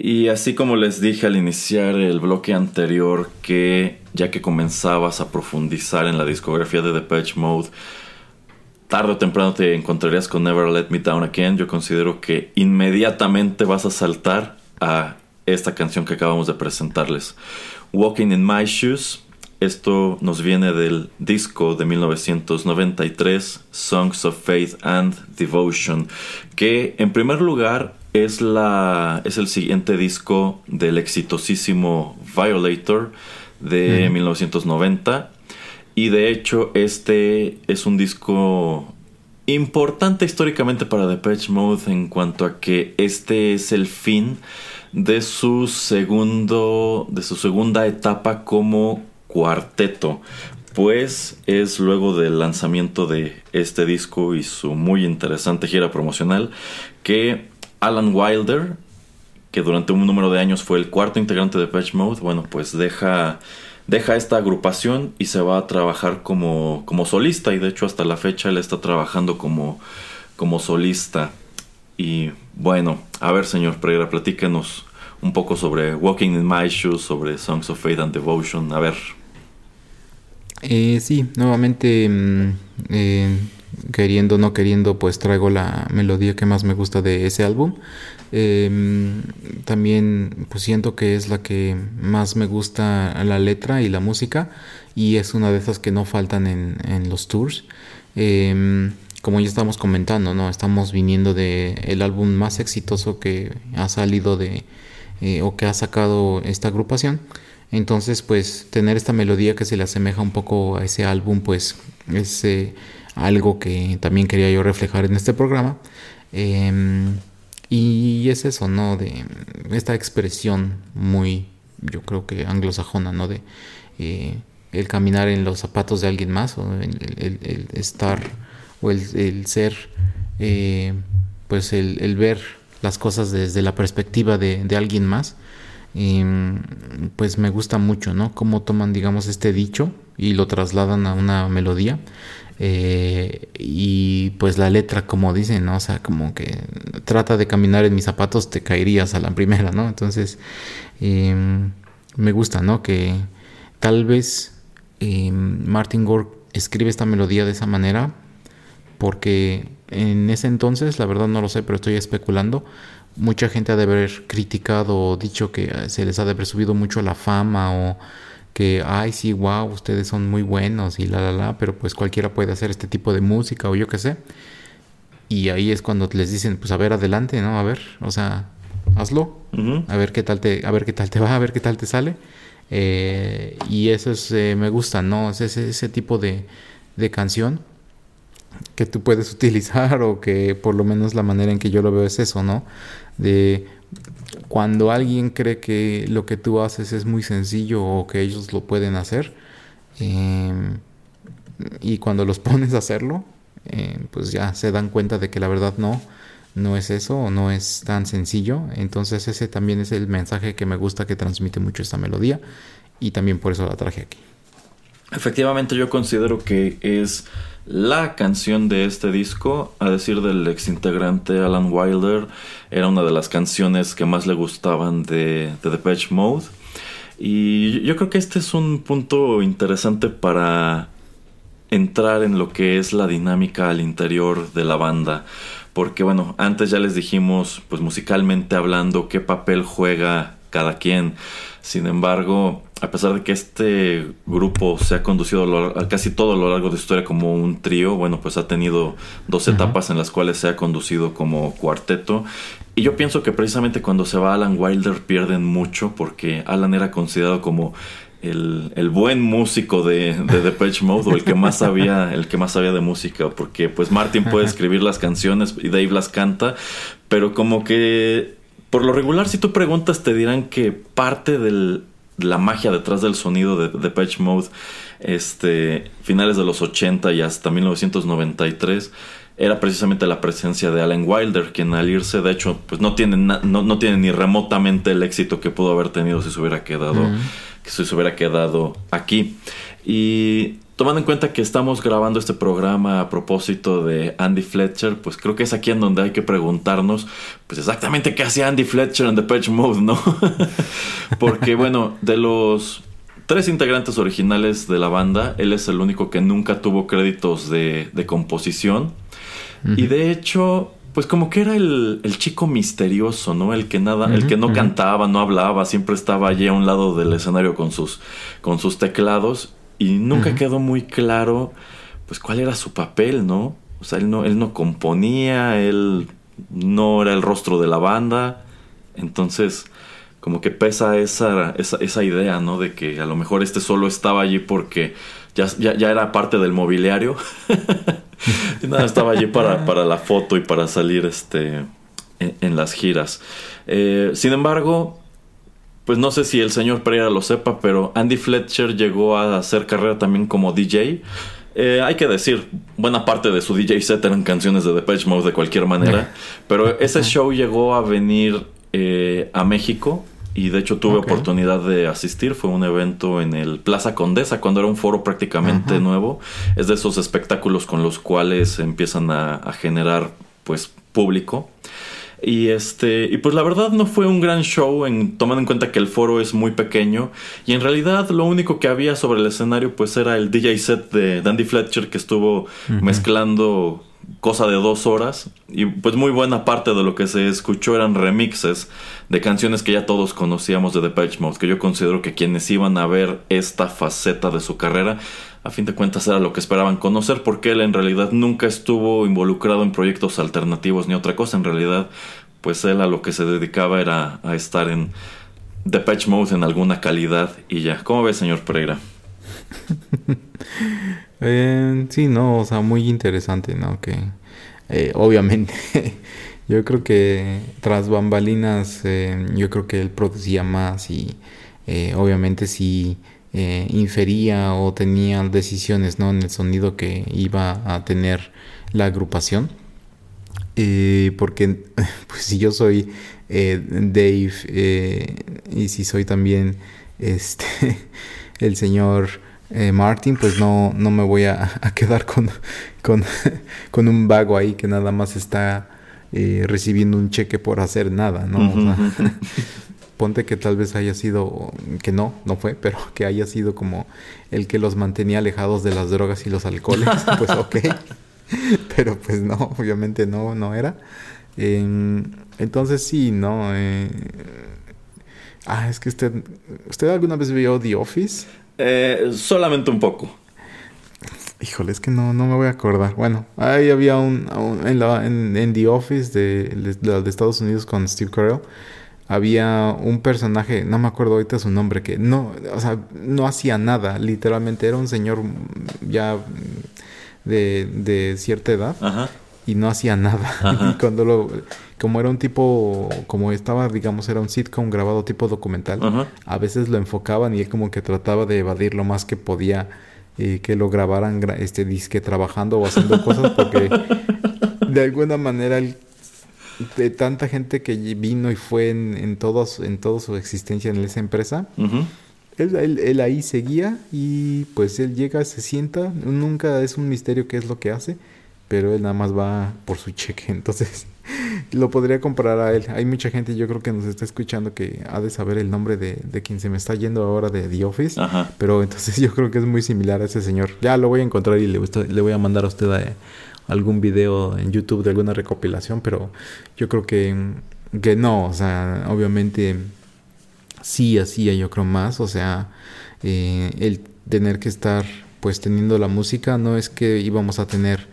Y así como les dije al iniciar el bloque anterior que ya que comenzabas a profundizar en la discografía de Depeche Mode, tarde o temprano te encontrarías con Never Let Me Down Again, yo considero que inmediatamente vas a saltar a esta canción que acabamos de presentarles. Walking in My Shoes. Esto nos viene del disco de 1993, Songs of Faith and Devotion, que en primer lugar es, la, es el siguiente disco del exitosísimo Violator de 1990. Y de hecho este es un disco importante históricamente para Depeche Mode en cuanto a que este es el fin de su segundo de su segunda etapa como cuarteto pues es luego del lanzamiento de este disco y su muy interesante gira promocional que Alan Wilder que durante un número de años fue el cuarto integrante de Patch Mode bueno pues deja deja esta agrupación y se va a trabajar como, como solista y de hecho hasta la fecha él está trabajando como, como solista y bueno, a ver, señor Pereira, platíquenos un poco sobre Walking in My Shoes, sobre Songs of Faith and Devotion. A ver. Eh, sí, nuevamente, mm, eh, queriendo o no queriendo, pues traigo la melodía que más me gusta de ese álbum. Em, también pues siento que es la que más me gusta la letra y la música y es una de esas que no faltan en, en los tours. Em, como ya estamos comentando, ¿no? Estamos viniendo de el álbum más exitoso que ha salido de eh, o que ha sacado esta agrupación. Entonces, pues tener esta melodía que se le asemeja un poco a ese álbum, pues es eh, algo que también quería yo reflejar en este programa. Em, y es eso, ¿no? De esta expresión muy, yo creo que anglosajona, ¿no? De eh, el caminar en los zapatos de alguien más, o el estar o el, ser, eh, pues el, ver las cosas desde la perspectiva de, alguien más, pues me gusta mucho, ¿no? Cómo toman, digamos, este dicho y lo trasladan a una melodía. Eh, y pues la letra, como dicen, ¿no? O sea, como que trata de caminar en mis zapatos, te caerías a la primera, ¿no? Entonces, em, me gusta, ¿no? Que tal vez em, Martin Gore escribe esta melodía de esa manera porque en ese entonces, la verdad no lo sé, pero estoy especulando, mucha gente ha de haber criticado o dicho que se les ha de haber subido mucho la fama o que, ay, sí, wow, ustedes son muy buenos y la, la, la, pero pues cualquiera puede hacer este tipo de música o yo qué sé. Y ahí es cuando les dicen, pues a ver, adelante, ¿no? A ver, o sea, hazlo, a ver qué tal te, a ver qué tal te va, a ver qué tal te sale. Eh, y eso es, eh, me gusta, ¿no? Es ese, ese tipo de, de canción que tú puedes utilizar o que por lo menos la manera en que yo lo veo es eso, ¿no? De cuando alguien cree que lo que tú haces es muy sencillo o que ellos lo pueden hacer em, y cuando los pones a hacerlo, em, pues ya se dan cuenta de que la verdad no, no es eso o no es tan sencillo. Entonces ese también es el mensaje que me gusta que transmite mucho esta melodía y también por eso la traje aquí. Efectivamente yo considero que es la canción de este disco, a decir del ex integrante Alan Wilder, era una de las canciones que más le gustaban de, The Depeche Mode. Y yo creo que este es un punto interesante para entrar en lo que es la dinámica al interior de la banda. Porque bueno, antes ya les dijimos, pues musicalmente hablando, qué papel juega cada quien. Sin embargo, a pesar de que este grupo se ha conducido casi todo a lo largo de su historia como un trío, bueno, pues ha tenido dos etapas en las cuales se ha conducido como cuarteto. Y yo pienso que precisamente cuando se va Alan Wilder pierden mucho porque Alan era considerado como el, buen músico de, de Depeche Mode o el que más sabía el que más sabía de música porque pues Martin puede escribir las canciones y Dave las canta pero como que por lo regular si tú preguntas te dirán que parte del la magia detrás del sonido de, de Patch Mode, este, finales de los 80 y hasta 1993, era precisamente la presencia de Alan Wilder, quien al irse, de hecho, pues no tiene, no, no, tiene ni remotamente el éxito que pudo haber tenido si se hubiera quedado, que si se hubiera quedado aquí. Y tomando en cuenta que estamos grabando este programa a propósito de Andy Fletcher, pues creo que es aquí en donde hay que preguntarnos, pues exactamente qué hacía Andy Fletcher en The Patch Mode, ¿no? Porque bueno, de los tres integrantes originales de la banda, él es el único que nunca tuvo créditos de, de composición. Y de hecho, pues como que era el, el, chico misterioso, ¿no? El que nada, el que no cantaba, no hablaba, siempre estaba allí a un lado del escenario con sus, con sus teclados y nunca quedó muy claro, pues cuál era su papel, ¿no? O sea, él no, él no componía, él no era el rostro de la banda, entonces como que pesa esa, esa, esa idea, ¿no? De que a lo mejor este solo estaba allí porque ya, ya, ya era parte del mobiliario. y nada, estaba allí para, para, la foto y para salir este, en, en las giras. Eh, sin embargo, pues no sé si el señor Pereira lo sepa, pero Andy Fletcher llegó a hacer carrera también como DJ. Eh, hay que decir, buena parte de su DJ set eran canciones de Depeche Mode de cualquier manera, pero ese show llegó a venir eh, a México y de hecho tuve okay. oportunidad de asistir. Fue un evento en el Plaza Condesa cuando era un foro prácticamente nuevo. Es de esos espectáculos con los cuales empiezan a, a generar pues público. Y este, y pues la verdad no fue un gran show en tomando en cuenta que el foro es muy pequeño y en realidad lo único que había sobre el escenario pues era el DJ set de Dandy Fletcher que estuvo uh -huh. mezclando cosa de dos horas. Y pues muy buena parte de lo que se escuchó eran remixes de canciones que ya todos conocíamos de Depeche Mode que yo considero que quienes iban a ver esta faceta de su carrera a fin de cuentas era lo que esperaban conocer porque él en realidad nunca estuvo involucrado en proyectos alternativos ni otra cosa. En realidad pues él a lo que se dedicaba era a estar en Depeche Mode en alguna calidad y ya. ¿cómo ves señor Pereira? eh, sí, no, o sea, muy interesante, ¿no? Que eh, obviamente yo creo que tras bambalinas eh, yo creo que él producía más y obviamente sí infería o tenía decisiones ¿no? en el sonido que iba a tener la agrupación. Porque pues si yo soy Dave y si soy también este el señor eh, Martin, pues no, no me voy a, a quedar con, con, con, un vago ahí que nada más está eh, recibiendo un cheque por hacer nada, ¿no? Uh -huh. o sea, ponte que tal vez haya sido, que no, no fue, pero que haya sido como el que los mantenía alejados de las drogas y los alcoholes, pues ok. pero pues no, obviamente no, no era. Eh, entonces sí, no. Eh, ah, es que usted, ¿usted alguna vez vio The Office? Eh, solamente un poco. Híjole, es que no, no me voy a acordar. Bueno, ahí había un, un en, la, en, en, The Office de, de, de, Estados Unidos con Steve Carell. Había un personaje, no me acuerdo ahorita su nombre, que no, o sea, no hacía nada, literalmente era un señor ya de, de cierta edad Ajá. Y no hacía nada. Ajá. Y cuando lo, como era un tipo, como estaba, digamos, era un sitcom grabado tipo documental, Ajá. a veces lo enfocaban y él como que trataba de evadir lo más que podía eh, que lo grabaran este disque trabajando o haciendo cosas porque de alguna manera el, de tanta gente que vino y fue en, en, todos, en toda su existencia en esa empresa uh -huh. él, él, él, ahí seguía y pues él llega, se sienta nunca es un misterio qué es lo que hace pero él nada más va por su cheque entonces lo podría comparar a él. Hay mucha gente, yo creo que nos está escuchando que ha de saber el nombre de, de quien se me está yendo ahora de The Office. Ajá. Pero entonces yo creo que es muy similar a ese señor. Ya lo voy a encontrar y le, le voy a mandar a usted a, algún video en YouTube de alguna recopilación. Pero yo creo que, que no, o sea, obviamente sí hacía yo creo más. O sea, eh, el tener que estar pues teniendo la música no es que íbamos a tener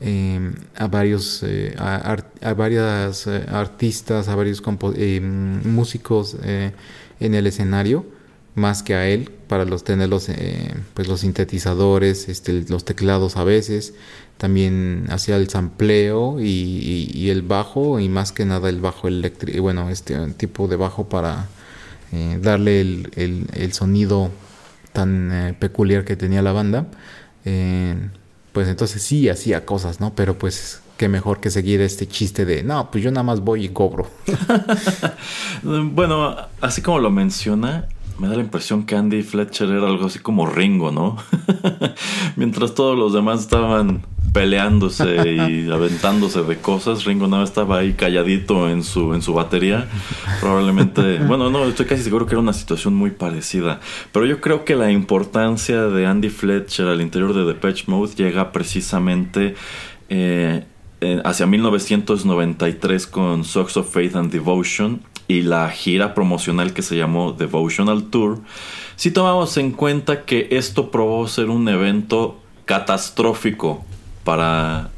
eh, a varios a, varias eh, artistas a varios eh, músicos eh, en el escenario más que a él para los tener los eh, pues los sintetizadores este los teclados a veces también hacía el sampleo y, el bajo y más que nada el bajo eléctrico bueno este tipo de bajo para darle el, el, el, sonido tan peculiar que tenía la banda pues entonces sí hacía cosas, ¿no? Pero pues qué mejor que seguir este chiste de, no, pues yo nada más voy y cobro. bueno, así como lo menciona, me da la impresión que Andy Fletcher era algo así como Ringo, ¿no? Mientras todos los demás estaban peleándose y aventándose de cosas, Ringo nada estaba ahí calladito en su, en su batería. Probablemente, bueno, no, estoy casi seguro que era una situación muy parecida. Pero yo creo que la importancia de Andy Fletcher al interior de Depeche Mode llega precisamente eh, hacia 1993 con Socks of Faith and Devotion y la gira promocional que se llamó Devotional Tour, si tomamos en cuenta que esto probó ser un evento catastrófico para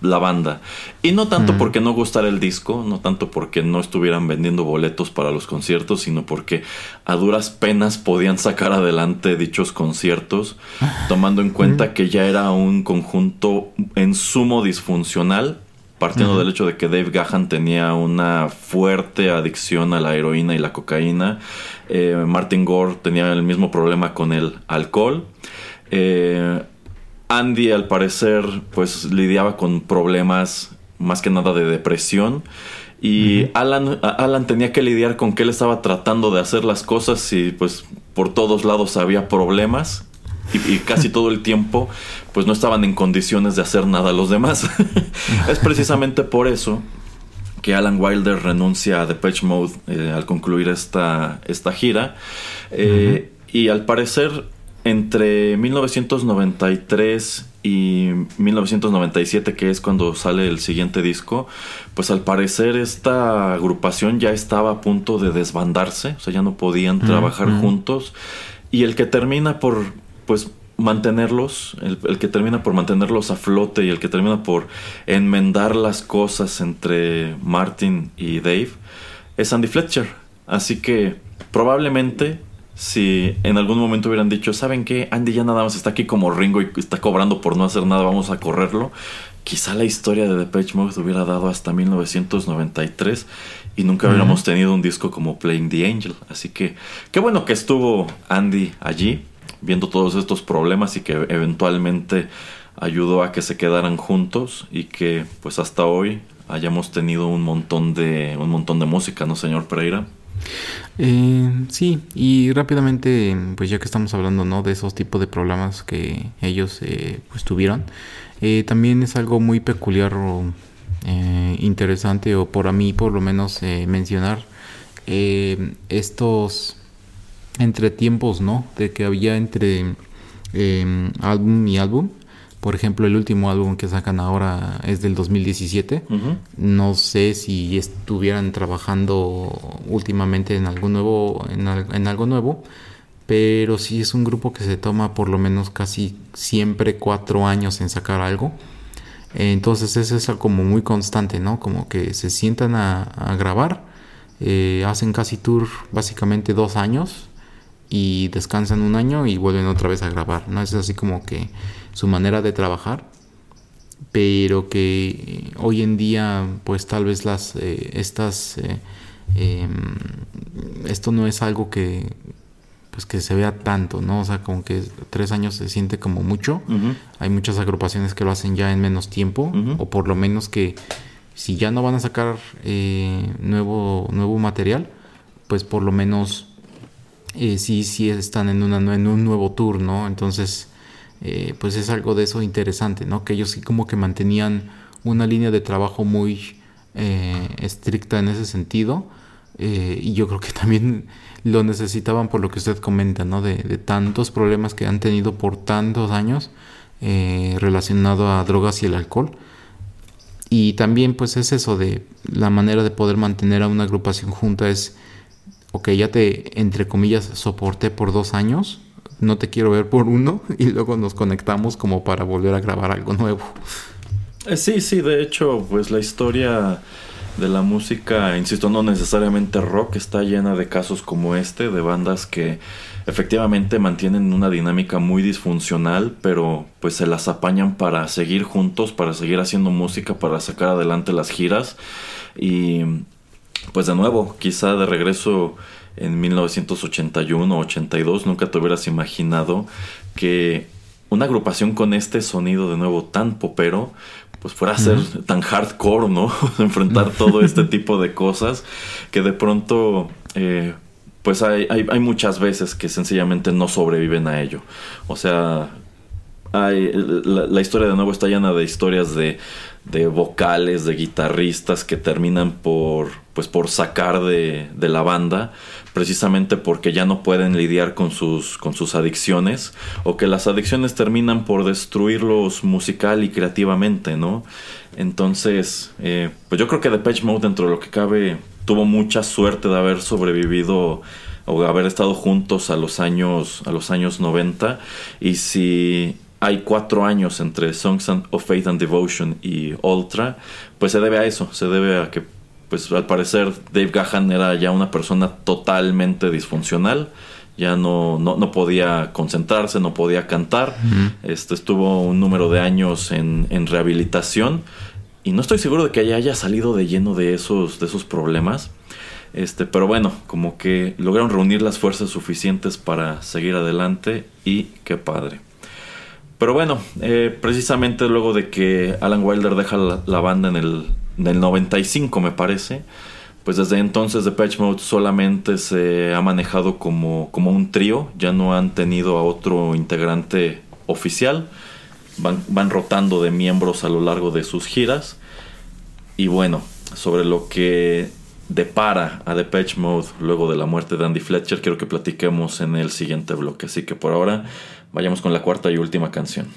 la banda. Y no tanto porque no gustara el disco, no tanto porque no estuvieran vendiendo boletos para los conciertos, sino porque a duras penas podían sacar adelante dichos conciertos, tomando en cuenta que ya era un conjunto en sumo disfuncional, partiendo del hecho de que Dave Gahan tenía una fuerte adicción a la heroína y la cocaína, eh, Martin Gore tenía el mismo problema con el alcohol, eh, Andy al parecer pues lidiaba con problemas más que nada de depresión. Y Alan, Alan tenía que lidiar con que él estaba tratando de hacer las cosas y pues por todos lados había problemas. Y, casi todo el tiempo pues no estaban en condiciones de hacer nada los demás. es precisamente por eso que Alan Wilder renuncia a Depeche Mode eh, al concluir esta, esta gira. Eh, y al parecer entre 1993 y 1997, que es cuando sale el siguiente disco, pues al parecer esta agrupación ya estaba a punto de desbandarse, o sea, ya no podían trabajar juntos. Y el que termina por, pues, mantenerlos, el, el, que termina por mantenerlos a flote y el que termina por enmendar las cosas entre Martin y Dave, es Andy Fletcher. Así que probablemente si en algún momento hubieran dicho, ¿saben qué? Andy ya nada más está aquí como Ringo y está cobrando por no hacer nada, vamos a correrlo. Quizá la historia de Depeche Mode hubiera dado hasta 1993 y nunca hubiéramos tenido un disco como Playing the Angel. Así que qué bueno que estuvo Andy allí viendo todos estos problemas y que eventualmente ayudó a que se quedaran juntos y que pues hasta hoy hayamos tenido un montón de un montón de música, ¿no, señor Pereira? Eh, sí, y rápidamente, pues ya que estamos hablando ¿no? de esos tipos de problemas que ellos eh, pues tuvieron, eh, también es algo muy peculiar o eh, interesante, o por a mí por lo menos mencionar estos entretiempos, ¿no? De que había entre álbum y álbum. Por ejemplo, el último álbum que sacan ahora es del 2017. No sé si estuvieran trabajando últimamente en algo nuevo, en, algo nuevo, pero sí es un grupo que se toma por lo menos casi siempre cuatro años en sacar algo. Entonces eso es como muy constante, ¿no? Como que se sientan a, grabar, eh, hacen casi tour básicamente dos años y descansan un año y vuelven otra vez a grabar, ¿no? Es así como que su manera de trabajar, pero que hoy en día pues tal vez las eh, estas eh, em, esto no es algo que pues que se vea tanto, ¿no? O sea, como que tres años se siente como mucho. Hay muchas agrupaciones que lo hacen ya en menos tiempo, o por lo menos que si ya no van a sacar eh, nuevo, nuevo material, pues por lo menos sí, sí están en, una, en un nuevo tour, ¿no? Entonces, eh, pues es algo de eso interesante, ¿no? Que ellos sí como que mantenían una línea de trabajo muy eh, estricta en ese sentido. Eh, y yo creo que también lo necesitaban por lo que usted comenta, ¿no? De, tantos problemas que han tenido por tantos años relacionado a drogas y el alcohol. Y también pues es eso de la manera de poder mantener a una agrupación junta es, ok, ya te, entre comillas, soporté por dos años, no te quiero ver por uno y luego nos conectamos como para volver a grabar algo nuevo. Eh, sí, sí, de hecho, pues la historia de la música, insisto, no necesariamente rock, está llena de casos como este, de bandas que efectivamente mantienen una dinámica muy disfuncional, pero pues se las apañan para seguir juntos, para seguir haciendo música, para sacar adelante las giras. Y pues de nuevo, quizá de regreso en 1981 82 nunca te hubieras imaginado que una agrupación con este sonido de nuevo tan popero pues fuera a ser tan hardcore, ¿no? Enfrentar todo este tipo de cosas que de pronto eh, pues hay, hay, hay muchas veces que sencillamente no sobreviven a ello. O sea, hay, la, la historia de nuevo está llena de historias de, de vocales, de guitarristas que terminan por, pues por sacar de, de la banda precisamente porque ya no pueden lidiar con sus, con sus adicciones o que las adicciones terminan por destruirlos musical y creativamente, ¿no? Entonces, eh, pues yo creo que Depeche Mode dentro de lo que cabe tuvo mucha suerte de haber sobrevivido o haber estado juntos a los años, a los años 90 y si hay cuatro años entre Songs of Faith and Devotion y Ultra, pues se debe a eso, se debe a que pues al parecer Dave Gahan era ya una persona totalmente disfuncional. Ya no, no, no podía concentrarse, no podía cantar. este, estuvo un número de años en, en, rehabilitación. Y no estoy seguro de que haya, haya salido de lleno de esos, de esos problemas. Este, pero bueno, como que lograron reunir las fuerzas suficientes para seguir adelante. Y qué padre. Pero bueno, eh, precisamente luego de que Alan Wilder deja la, la banda en el del 95 me parece, pues desde entonces Depeche Mode solamente se ha manejado como, como un trío, ya no han tenido a otro integrante oficial, van, van rotando de miembros a lo largo de sus giras. Y bueno, sobre lo que depara a Depeche Mode luego de la muerte de Andy Fletcher, quiero que platiquemos en el siguiente bloque. Así que por ahora vayamos con la cuarta y última canción.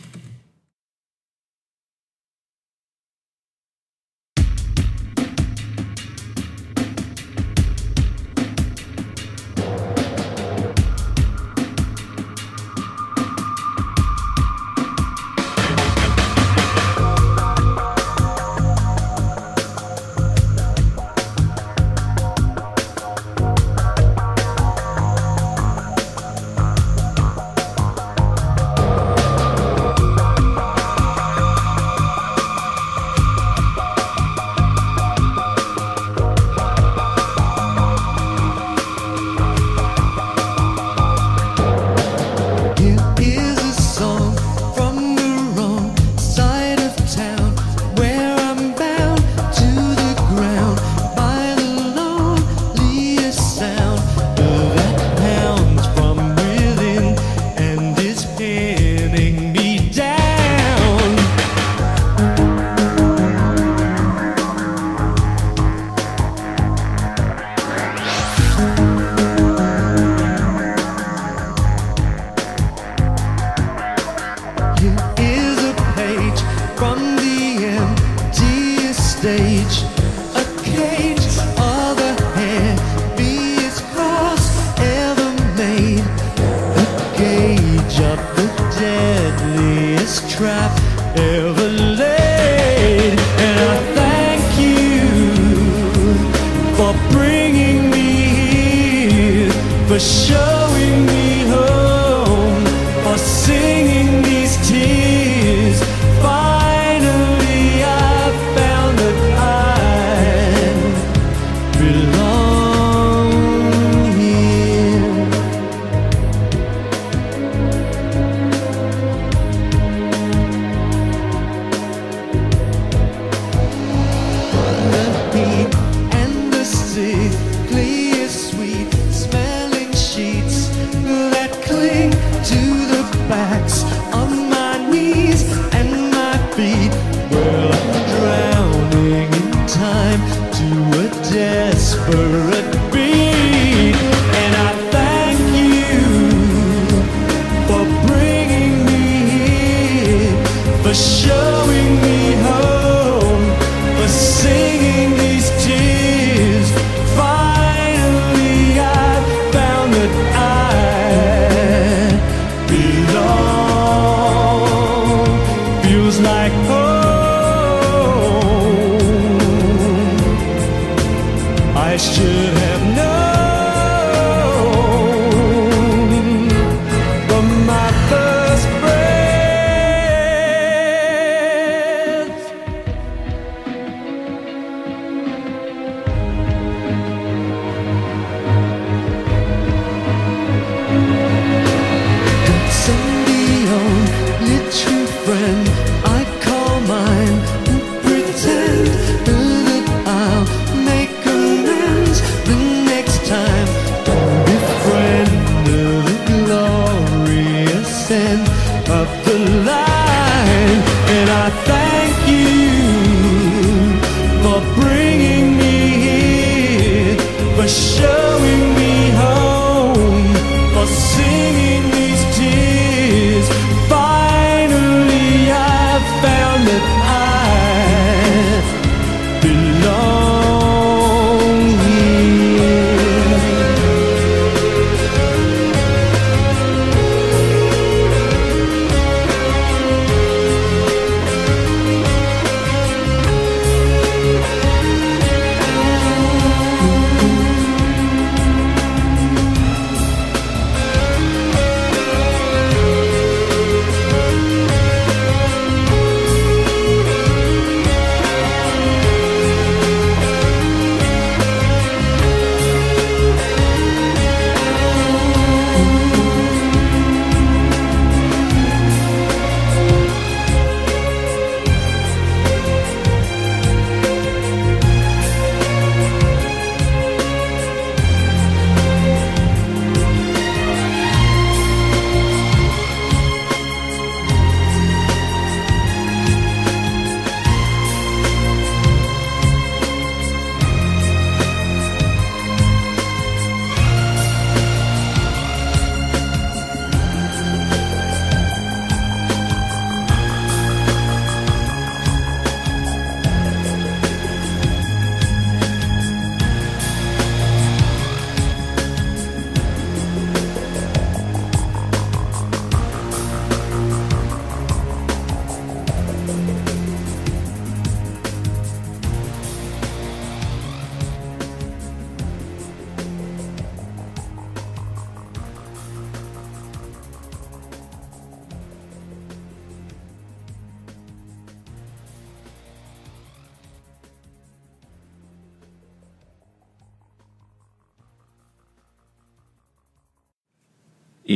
feels like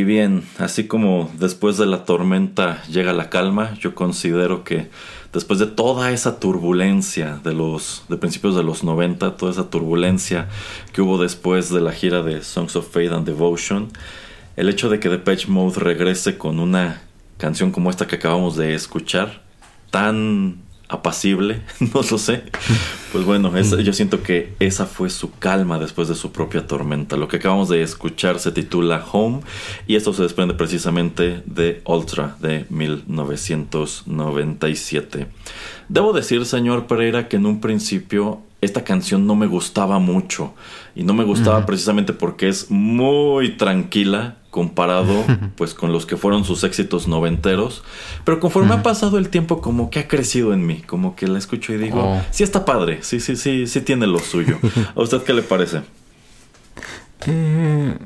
bien, así como después de la tormenta llega la calma, yo considero que después de toda esa turbulencia de los de principios de los 90, toda esa turbulencia que hubo después de la gira de Songs of Faith and Devotion, el hecho de que Depeche Mode regrese con una canción como esta que acabamos de escuchar, tan apacible, no lo sé. Pues bueno, yo siento que esa fue su calma después de su propia tormenta. Lo que acabamos de escuchar se titula Home y esto se desprende precisamente de Ultra de 1997. Debo decir, señor Pereira, que en un principio esta canción no me gustaba mucho y no me gustaba precisamente porque es muy tranquila comparado pues con los que fueron sus éxitos noventeros. Pero conforme ha pasado el tiempo como que ha crecido en mí, como que la escucho y digo, oh. sí está padre, sí, sí, sí, sí tiene lo suyo. ¿A usted qué le parece? Eh,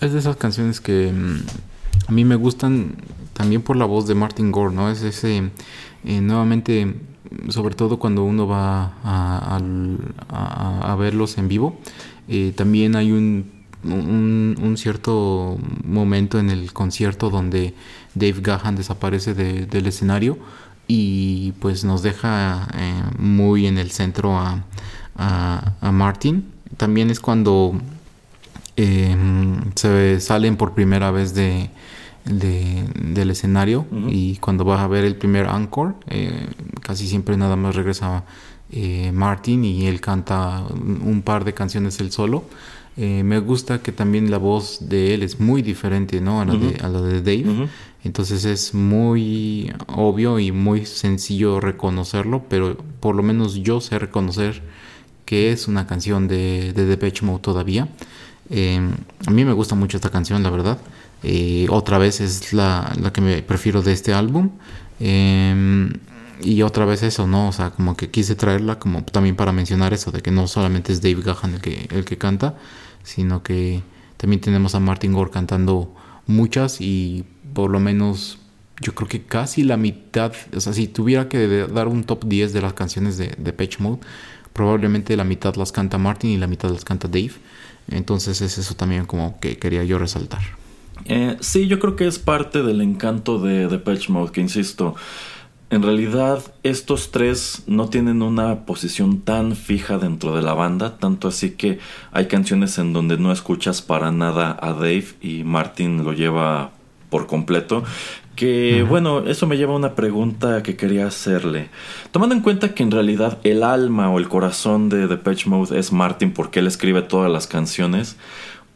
es de esas canciones que mm, a mí me gustan también por la voz de Martin Gore, ¿no? Es ese, eh, nuevamente, sobre todo cuando uno va a, verlos en vivo, eh, también hay un un, cierto momento en el concierto donde Dave Gahan desaparece del escenario y pues nos deja eh, muy en el centro a, Martin. También es cuando em, se salen por primera vez de, del escenario y cuando vas a ver el primer encore, eh, casi siempre nada más regresa eh, Martin y él canta un par de canciones él solo. Eh, me gusta que también la voz de él es muy diferente ¿no? a, la de, Dave. Entonces es muy obvio y muy sencillo reconocerlo, pero por lo menos yo sé reconocer que es una canción de, de Depeche Mode todavía. Em, a mí me gusta mucho esta canción, la verdad. Eh, otra vez es la, la, que me prefiero de este álbum. Em, y otra vez eso, ¿no? O sea, como que quise traerla como también para mencionar eso, de que no solamente es Dave Gahan el que, el que canta, sino que también tenemos a Martin Gore cantando muchas y por lo menos yo creo que casi la mitad, o sea, si tuviera que dar un top 10 de las canciones de, de Patch Mode, probablemente la mitad las canta Martin y la mitad las canta Dave. Entonces es eso también como que quería yo resaltar. Eh, sí, yo creo que es parte del encanto de, de Mode, que insisto, en realidad, estos tres no tienen una posición tan fija dentro de la banda, tanto así que hay canciones en donde no escuchas para nada a Dave y Martin lo lleva por completo. Que bueno, eso me lleva a una pregunta que quería hacerle. Tomando en cuenta que en realidad el alma o el corazón de Depeche Mode es Martin porque él escribe todas las canciones,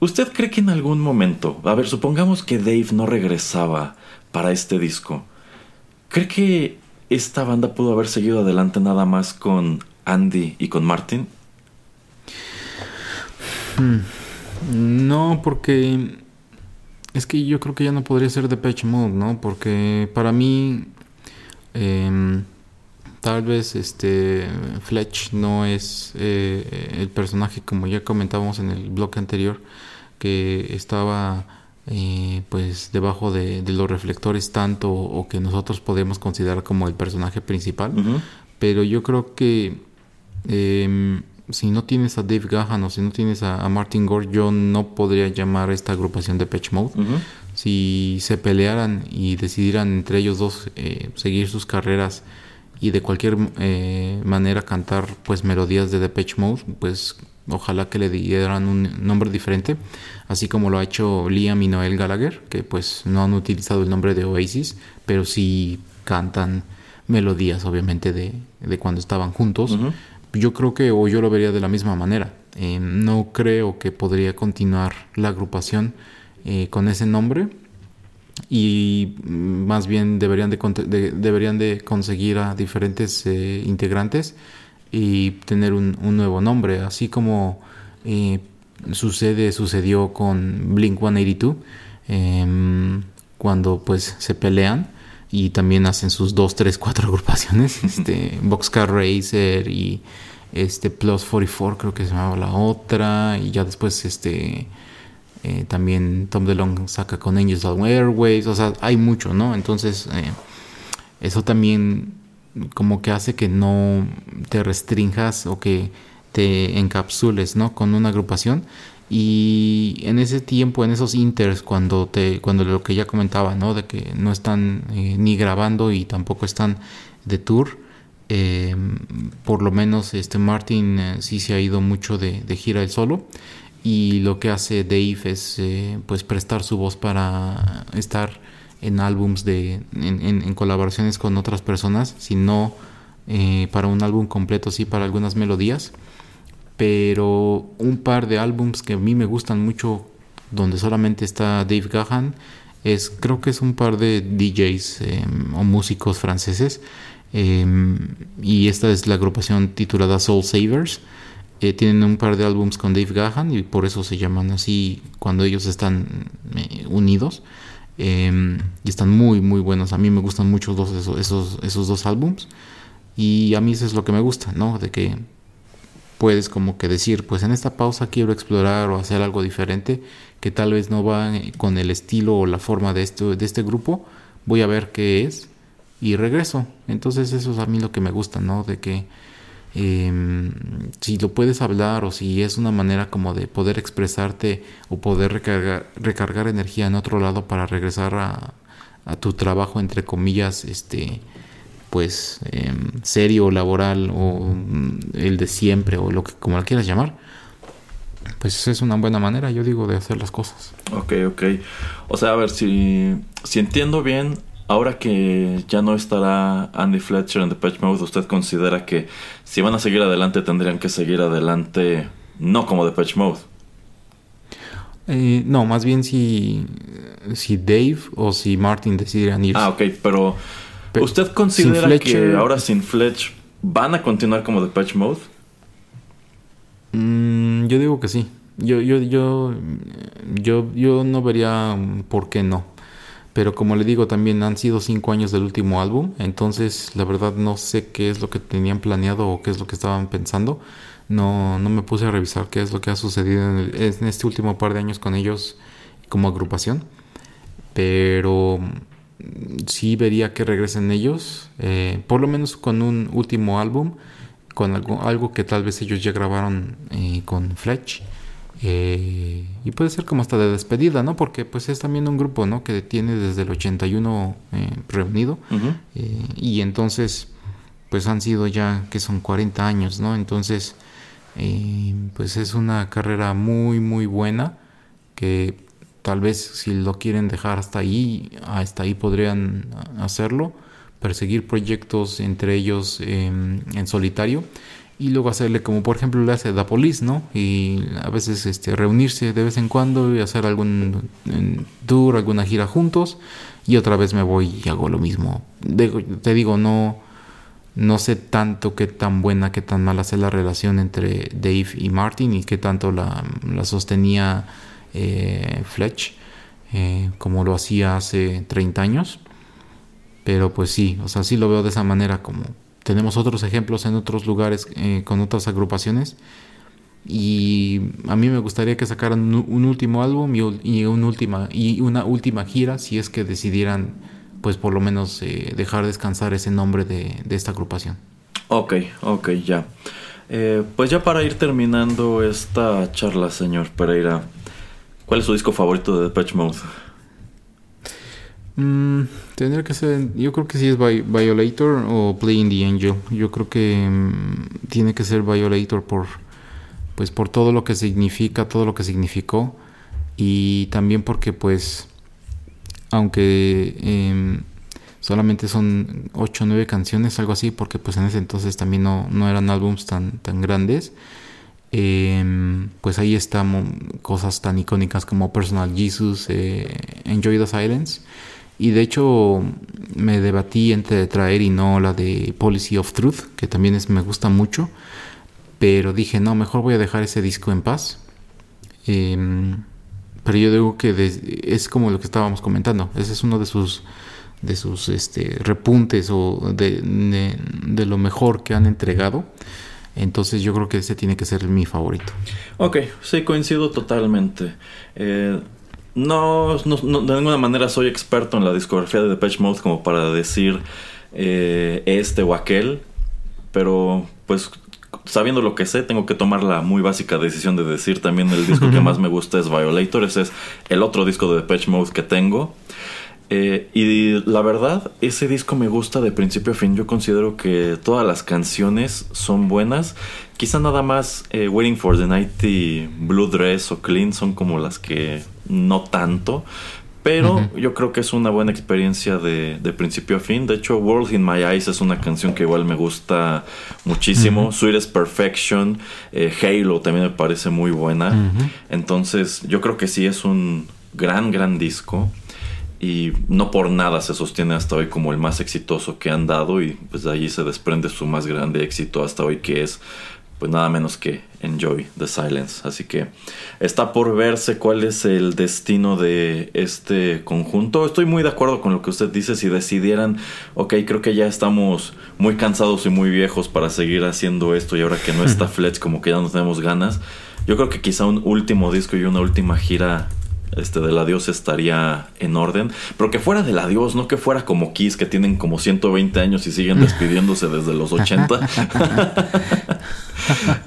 ¿usted cree que en algún momento, a ver, supongamos que Dave no regresaba para este disco, ¿cree que esta banda pudo haber seguido adelante nada más con Andy y con Martin? Hmm. No, porque es que yo creo que ya no podría ser Depeche Mode, ¿no? Porque para mí em, tal vez este Fletch no es eh, el personaje como ya comentábamos en el bloque anterior que estaba eh, pues debajo de, los reflectores tanto o que nosotros podemos considerar como el personaje principal. Pero yo creo que em, si no tienes a Dave Gahan o si no tienes a, Martin Gore, yo no podría llamar a esta agrupación de Patch Mode. Si se pelearan y decidieran entre ellos dos eh, seguir sus carreras y de cualquier eh, manera cantar pues melodías de Depeche Mode, pues Ojalá que le dieran un nombre diferente, así como lo ha hecho Liam y Noel Gallagher, que pues no han utilizado el nombre de Oasis, pero sí cantan melodías obviamente de, cuando estaban juntos. Yo creo que o yo lo vería de la misma manera. Eh, no creo que podría continuar la agrupación eh, con ese nombre y más bien deberían de, deberían de conseguir a diferentes eh, integrantes y tener un, nuevo nombre, así como eh, sucede, sucedió con Blink 182, em, cuando pues se pelean y también hacen sus dos, tres, cuatro agrupaciones, este, Boxcar Racer y este Plus 44 creo que se llamaba la otra, y ya después este eh, también Tom DeLong saca con Angels of Airways, o sea, hay mucho, ¿no? Entonces, eh, eso también como que hace que no te restrinjas o que te encapsules ¿no? con una agrupación Y en ese tiempo, en esos inters, cuando te, cuando lo que ya comentaba, ¿no? De que no están eh, ni grabando y tampoco están de tour, eh, por lo menos este Martin eh, sí se ha ido mucho de, de gira el solo y lo que hace Dave es eh, pues prestar su voz para estar en álbums de en, en- en colaboraciones con otras personas si no eh, para un álbum completo sí para algunas melodías. Pero un par de álbums que a mí me gustan mucho donde solamente está Dave Gahan es creo que es un par de DJs eh, o músicos franceses. Eh, y esta es la agrupación titulada Soul Savers. Eh, tienen un par de álbums con Dave Gahan y por eso se llaman así cuando ellos están eh, unidos eh, y están muy muy buenos a mí me gustan mucho esos, esos, esos dos álbums y a mí eso es lo que me gusta no de que puedes como que decir, pues en esta pausa quiero explorar o hacer algo diferente que tal vez no va eh, con el estilo o la forma de, esto, de este grupo, voy a ver qué es y regreso. Entonces eso es a mí lo que me gusta, ¿no? De que eh, si lo puedes hablar o si es una manera como de poder expresarte o poder recargar, energía en otro lado para regresar a, a tu trabajo, entre comillas, este pues eh, serio, laboral o mm, el de siempre o lo que como lo quieras llamar, pues es una buena manera, yo digo, de hacer las cosas. Ok, ok. O sea, a ver, si, si entiendo bien, ahora que ya no estará Andy Fletcher en Depeche Mode, ¿usted considera que si van a seguir adelante tendrían que seguir adelante no como Depeche Mode? Eh, no, más bien si, si Dave o si Martin decidieran irse. Ah, ok, pero Pe- ¿usted considera que ahora sin Fletch van a continuar como Depeche Mode? Mm, yo digo que sí. Yo, yo, yo, yo, yo no vería por qué no. Pero como le digo, también han sido cinco años del último álbum. Entonces, la verdad, no sé qué es lo que tenían planeado o qué es lo que estaban pensando. No, no me puse a revisar qué es lo que ha sucedido en, este último par de años con ellos como agrupación. Pero mm, sí vería que regresen ellos. eh, por lo menos con un último álbum con algo, algo que tal vez ellos ya grabaron eh, con Fletch. Eh, y puede ser como hasta de despedida, ¿no? Porque pues es también un grupo, ¿no? Que tiene desde el 81 eh, reunido. Eh, y entonces, pues han sido ya que son 40 años, ¿no? Entonces, eh, pues es una carrera muy, muy buena. Que tal vez si lo quieren dejar hasta ahí, hasta ahí podrían hacerlo perseguir proyectos entre ellos eh, en solitario y luego hacerle como por ejemplo le hace Da Police, ¿no? Y a veces este, reunirse de vez en cuando y hacer algún tour, alguna gira juntos y otra vez me voy y hago lo mismo. Te digo, no, no sé tanto qué tan buena, qué tan mala es la relación entre Dave y Martin y qué tanto la, la sostenía eh, Fletch eh, como lo hacía hace 30 años. Pero pues sí, o sea, sí lo veo de esa manera como tenemos otros ejemplos en otros lugares eh, con otras agrupaciones y a mí me gustaría que sacaran un, un último álbum y, y última y una última gira si es que decidieran pues por lo menos eh, dejar descansar ese nombre de, de esta agrupación. Ok, ok, ya. Eh, pues ya para ir terminando esta charla, señor Pereira, ¿cuál es su disco favorito de Depeche Mode? Mm, tendría que ser, yo creo que sí es Vi- Violator o Playing the Angel. Yo creo que mm, tiene que ser Violator por, pues por todo lo que significa, todo lo que significó y también porque pues, aunque em, solamente son 8 o 9 canciones, algo así, porque pues en ese entonces también no, no eran álbums tan, tan grandes. em, pues ahí están cosas tan icónicas como Personal Jesus, eh, Enjoy the Silence. Y de hecho me debatí entre traer y no la de Policy of Truth, que también es, me gusta mucho. Pero dije, no, mejor voy a dejar ese disco en paz. Em, pero yo digo que es como lo que estábamos comentando. Ese es uno de sus de sus este, repuntes o de, de- de lo mejor que han entregado. Entonces yo creo que ese tiene que ser mi favorito. Ok, sí, coincido totalmente. Eh, no, no- no- de ninguna manera soy experto en la discografía de Depeche Mode como para decir eh, este o aquel, pero pues sabiendo lo que sé, tengo que tomar la muy básica decisión de decir también el disco que más me gusta es Violator. Ese es el otro disco de Depeche Mode que tengo. Eh, y la verdad, ese disco me gusta de principio a fin. Yo considero que todas las canciones son buenas. Quizá nada más eh, Waiting for the Night y Blue Dress o Clean son como las que no tanto. Pero yo creo que es una buena experiencia de, de, principio a fin. De hecho, World in My Eyes es una canción que igual me gusta muchísimo. Sweetest Perfection, eh, Halo también me parece muy buena. Entonces, yo creo que sí es un gran, gran disco. Y no por nada se sostiene hasta hoy como el más exitoso que han dado. Y pues de allí se desprende su más grande éxito hasta hoy, que es pues nada menos que Enjoy the Silence. Así que está por verse cuál es el destino de este conjunto. Estoy muy de acuerdo con lo que usted dice. Si decidieran, ok, creo que ya estamos muy cansados y muy viejos para seguir haciendo esto y ahora que no está Fletch como que ya no tenemos ganas. Yo creo que quizá un último disco y una última gira este del adiós estaría en orden, pero que fuera del adiós, no que fuera como Kiss que tienen como 120 años y siguen despidiéndose desde los 80.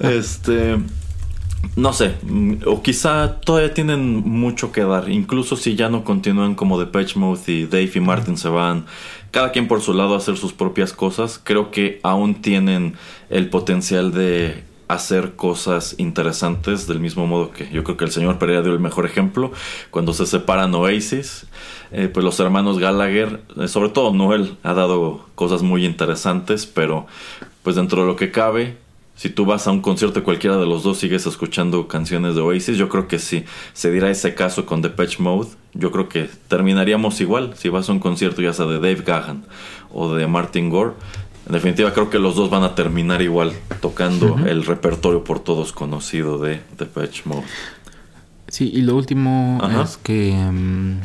este no sé, o quizá todavía tienen mucho que dar, incluso si ya no continúan como Depeche Mode y Dave y Martin se van, cada quien por su lado a hacer sus propias cosas, creo que aún tienen el potencial de hacer cosas interesantes del mismo modo que yo creo que el señor Pereira dio el mejor ejemplo. Cuando se separan Oasis eh, pues los hermanos Gallagher eh, sobre todo Noel ha dado cosas muy interesantes pero pues dentro de lo que cabe si tú vas a un concierto cualquiera de los dos sigues escuchando canciones de Oasis yo creo que si se dirá ese caso con Depeche Mode yo creo que terminaríamos igual. Si vas a un concierto ya sea de Dave Gahan o de Martin Gore en definitiva, creo que los dos van a terminar igual, tocando el repertorio por todos conocido de Depeche Mode. Sí, y lo último es que mm,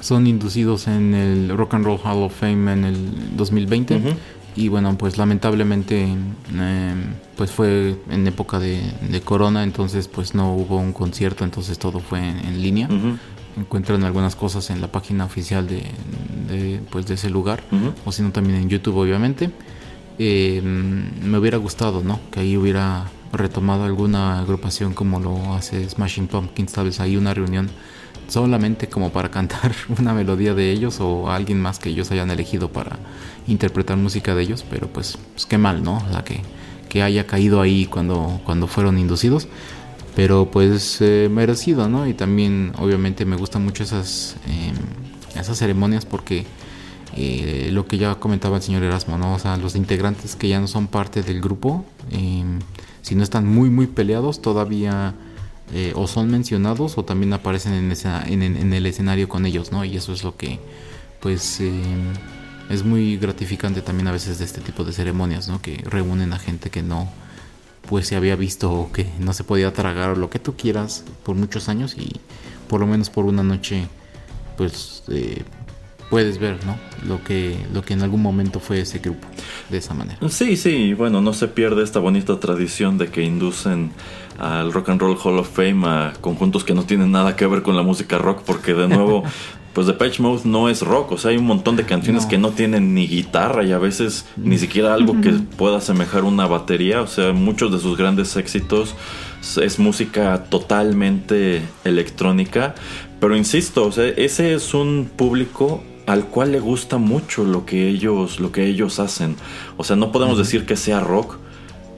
son inducidos en el Rock and Roll Hall of Fame en el 2020. Y bueno, pues lamentablemente em, pues fue en época de, corona, entonces pues no hubo un concierto, entonces todo fue en, línea encuentran algunas cosas en la página oficial de, pues de ese lugar, o si no también en YouTube obviamente. Eh, me hubiera gustado, ¿no? Que ahí hubiera retomado alguna agrupación como lo hace Smashing Pumpkins, tal vez ahí una reunión solamente como para cantar una melodía de ellos o alguien más que ellos hayan elegido para interpretar música de ellos, pero pues, pues qué mal, ¿no? La que, que haya caído ahí cuando, cuando fueron inducidos pero pues eh, merecido, ¿no? Y también obviamente me gustan mucho esas, em, esas ceremonias porque eh, lo que ya comentaba el señor Erasmo, ¿no? O sea, los integrantes que ya no son parte del grupo, em, si no están muy, muy peleados, todavía eh, o son mencionados o también aparecen en, esa, en, en, el escenario con ellos, ¿no? Y eso es lo que, pues, em, es muy gratificante también a veces de este tipo de ceremonias, ¿no? Que reúnen a gente que no pues se había visto que no se podía tragar lo que tú quieras por muchos años y por lo menos por una noche pues eh, puedes ver no lo que lo que en algún momento fue ese grupo de esa manera. Sí sí bueno no se pierde esta bonita tradición de que inducen al Rock and Roll Hall of Fame a conjuntos que no tienen nada que ver con la música rock porque de nuevo pues Depeche Mode no es rock, o sea, hay un montón de canciones que no tienen ni guitarra y a veces ni siquiera algo que pueda asemejar una batería, o sea, muchos de sus grandes éxitos es música totalmente electrónica, pero insisto, o sea, ese es un público al cual le gusta mucho lo que ellos lo que ellos hacen. O sea, no podemos decir que sea rock,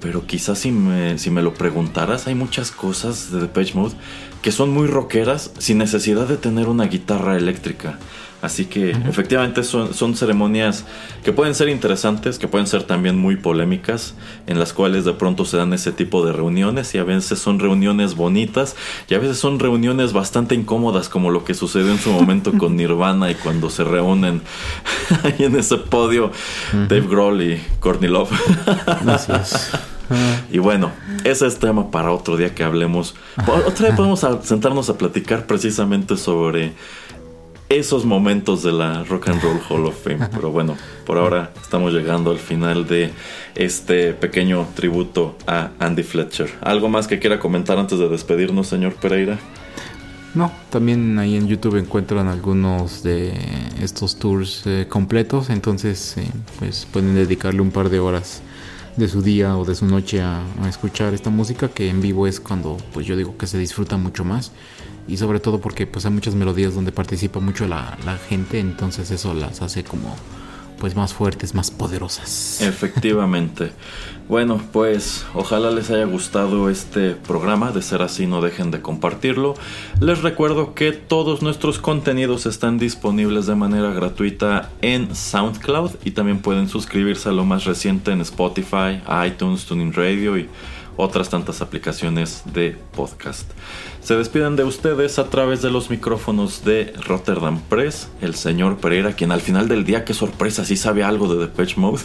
pero quizás si me, si me lo preguntaras, hay muchas cosas de Depeche Mode que son muy rockeras sin necesidad de tener una guitarra eléctrica. Así que efectivamente son, son, ceremonias que pueden ser interesantes, que pueden ser también muy polémicas, en las cuales de pronto se dan ese tipo de reuniones y a veces son reuniones bonitas y a veces son reuniones bastante incómodas como lo que sucedió en su momento con Nirvana y cuando se reúnen ahí en ese podio Dave Grohl y Courtney Love. Y bueno, ese es tema para otro día que hablemos. Otra vez podemos sentarnos a platicar precisamente sobre esos momentos de la Rock and Roll Hall of Fame. Pero bueno, por ahora estamos llegando al final de este pequeño tributo a Andy Fletcher. ¿Algo más que quiera comentar antes de despedirnos, señor Pereira? No, también ahí en YouTube encuentran algunos de estos tours eh, completos, entonces eh, pues pueden dedicarle un par de horas de su día o de su noche a, a escuchar esta música que en vivo es cuando pues yo digo que se disfruta mucho más y sobre todo porque pues hay muchas melodías donde participa mucho la, la gente entonces eso las hace como pues más fuertes, más poderosas. Efectivamente. Bueno, pues ojalá les haya gustado este programa. De ser así, no dejen de compartirlo. Les recuerdo que todos nuestros contenidos están disponibles de manera gratuita en SoundCloud y también pueden suscribirse a lo más reciente en Spotify, iTunes, Tuning Radio y otras tantas aplicaciones de podcast. Se despiden de ustedes a través de los micrófonos de Rotterdam Press, el señor Pereira, quien al final del día, qué sorpresa, sí sabe algo de Depeche Mode.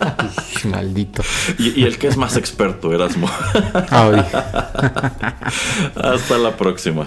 Maldito. y, y el que es más experto, Erasmo. Hasta la próxima.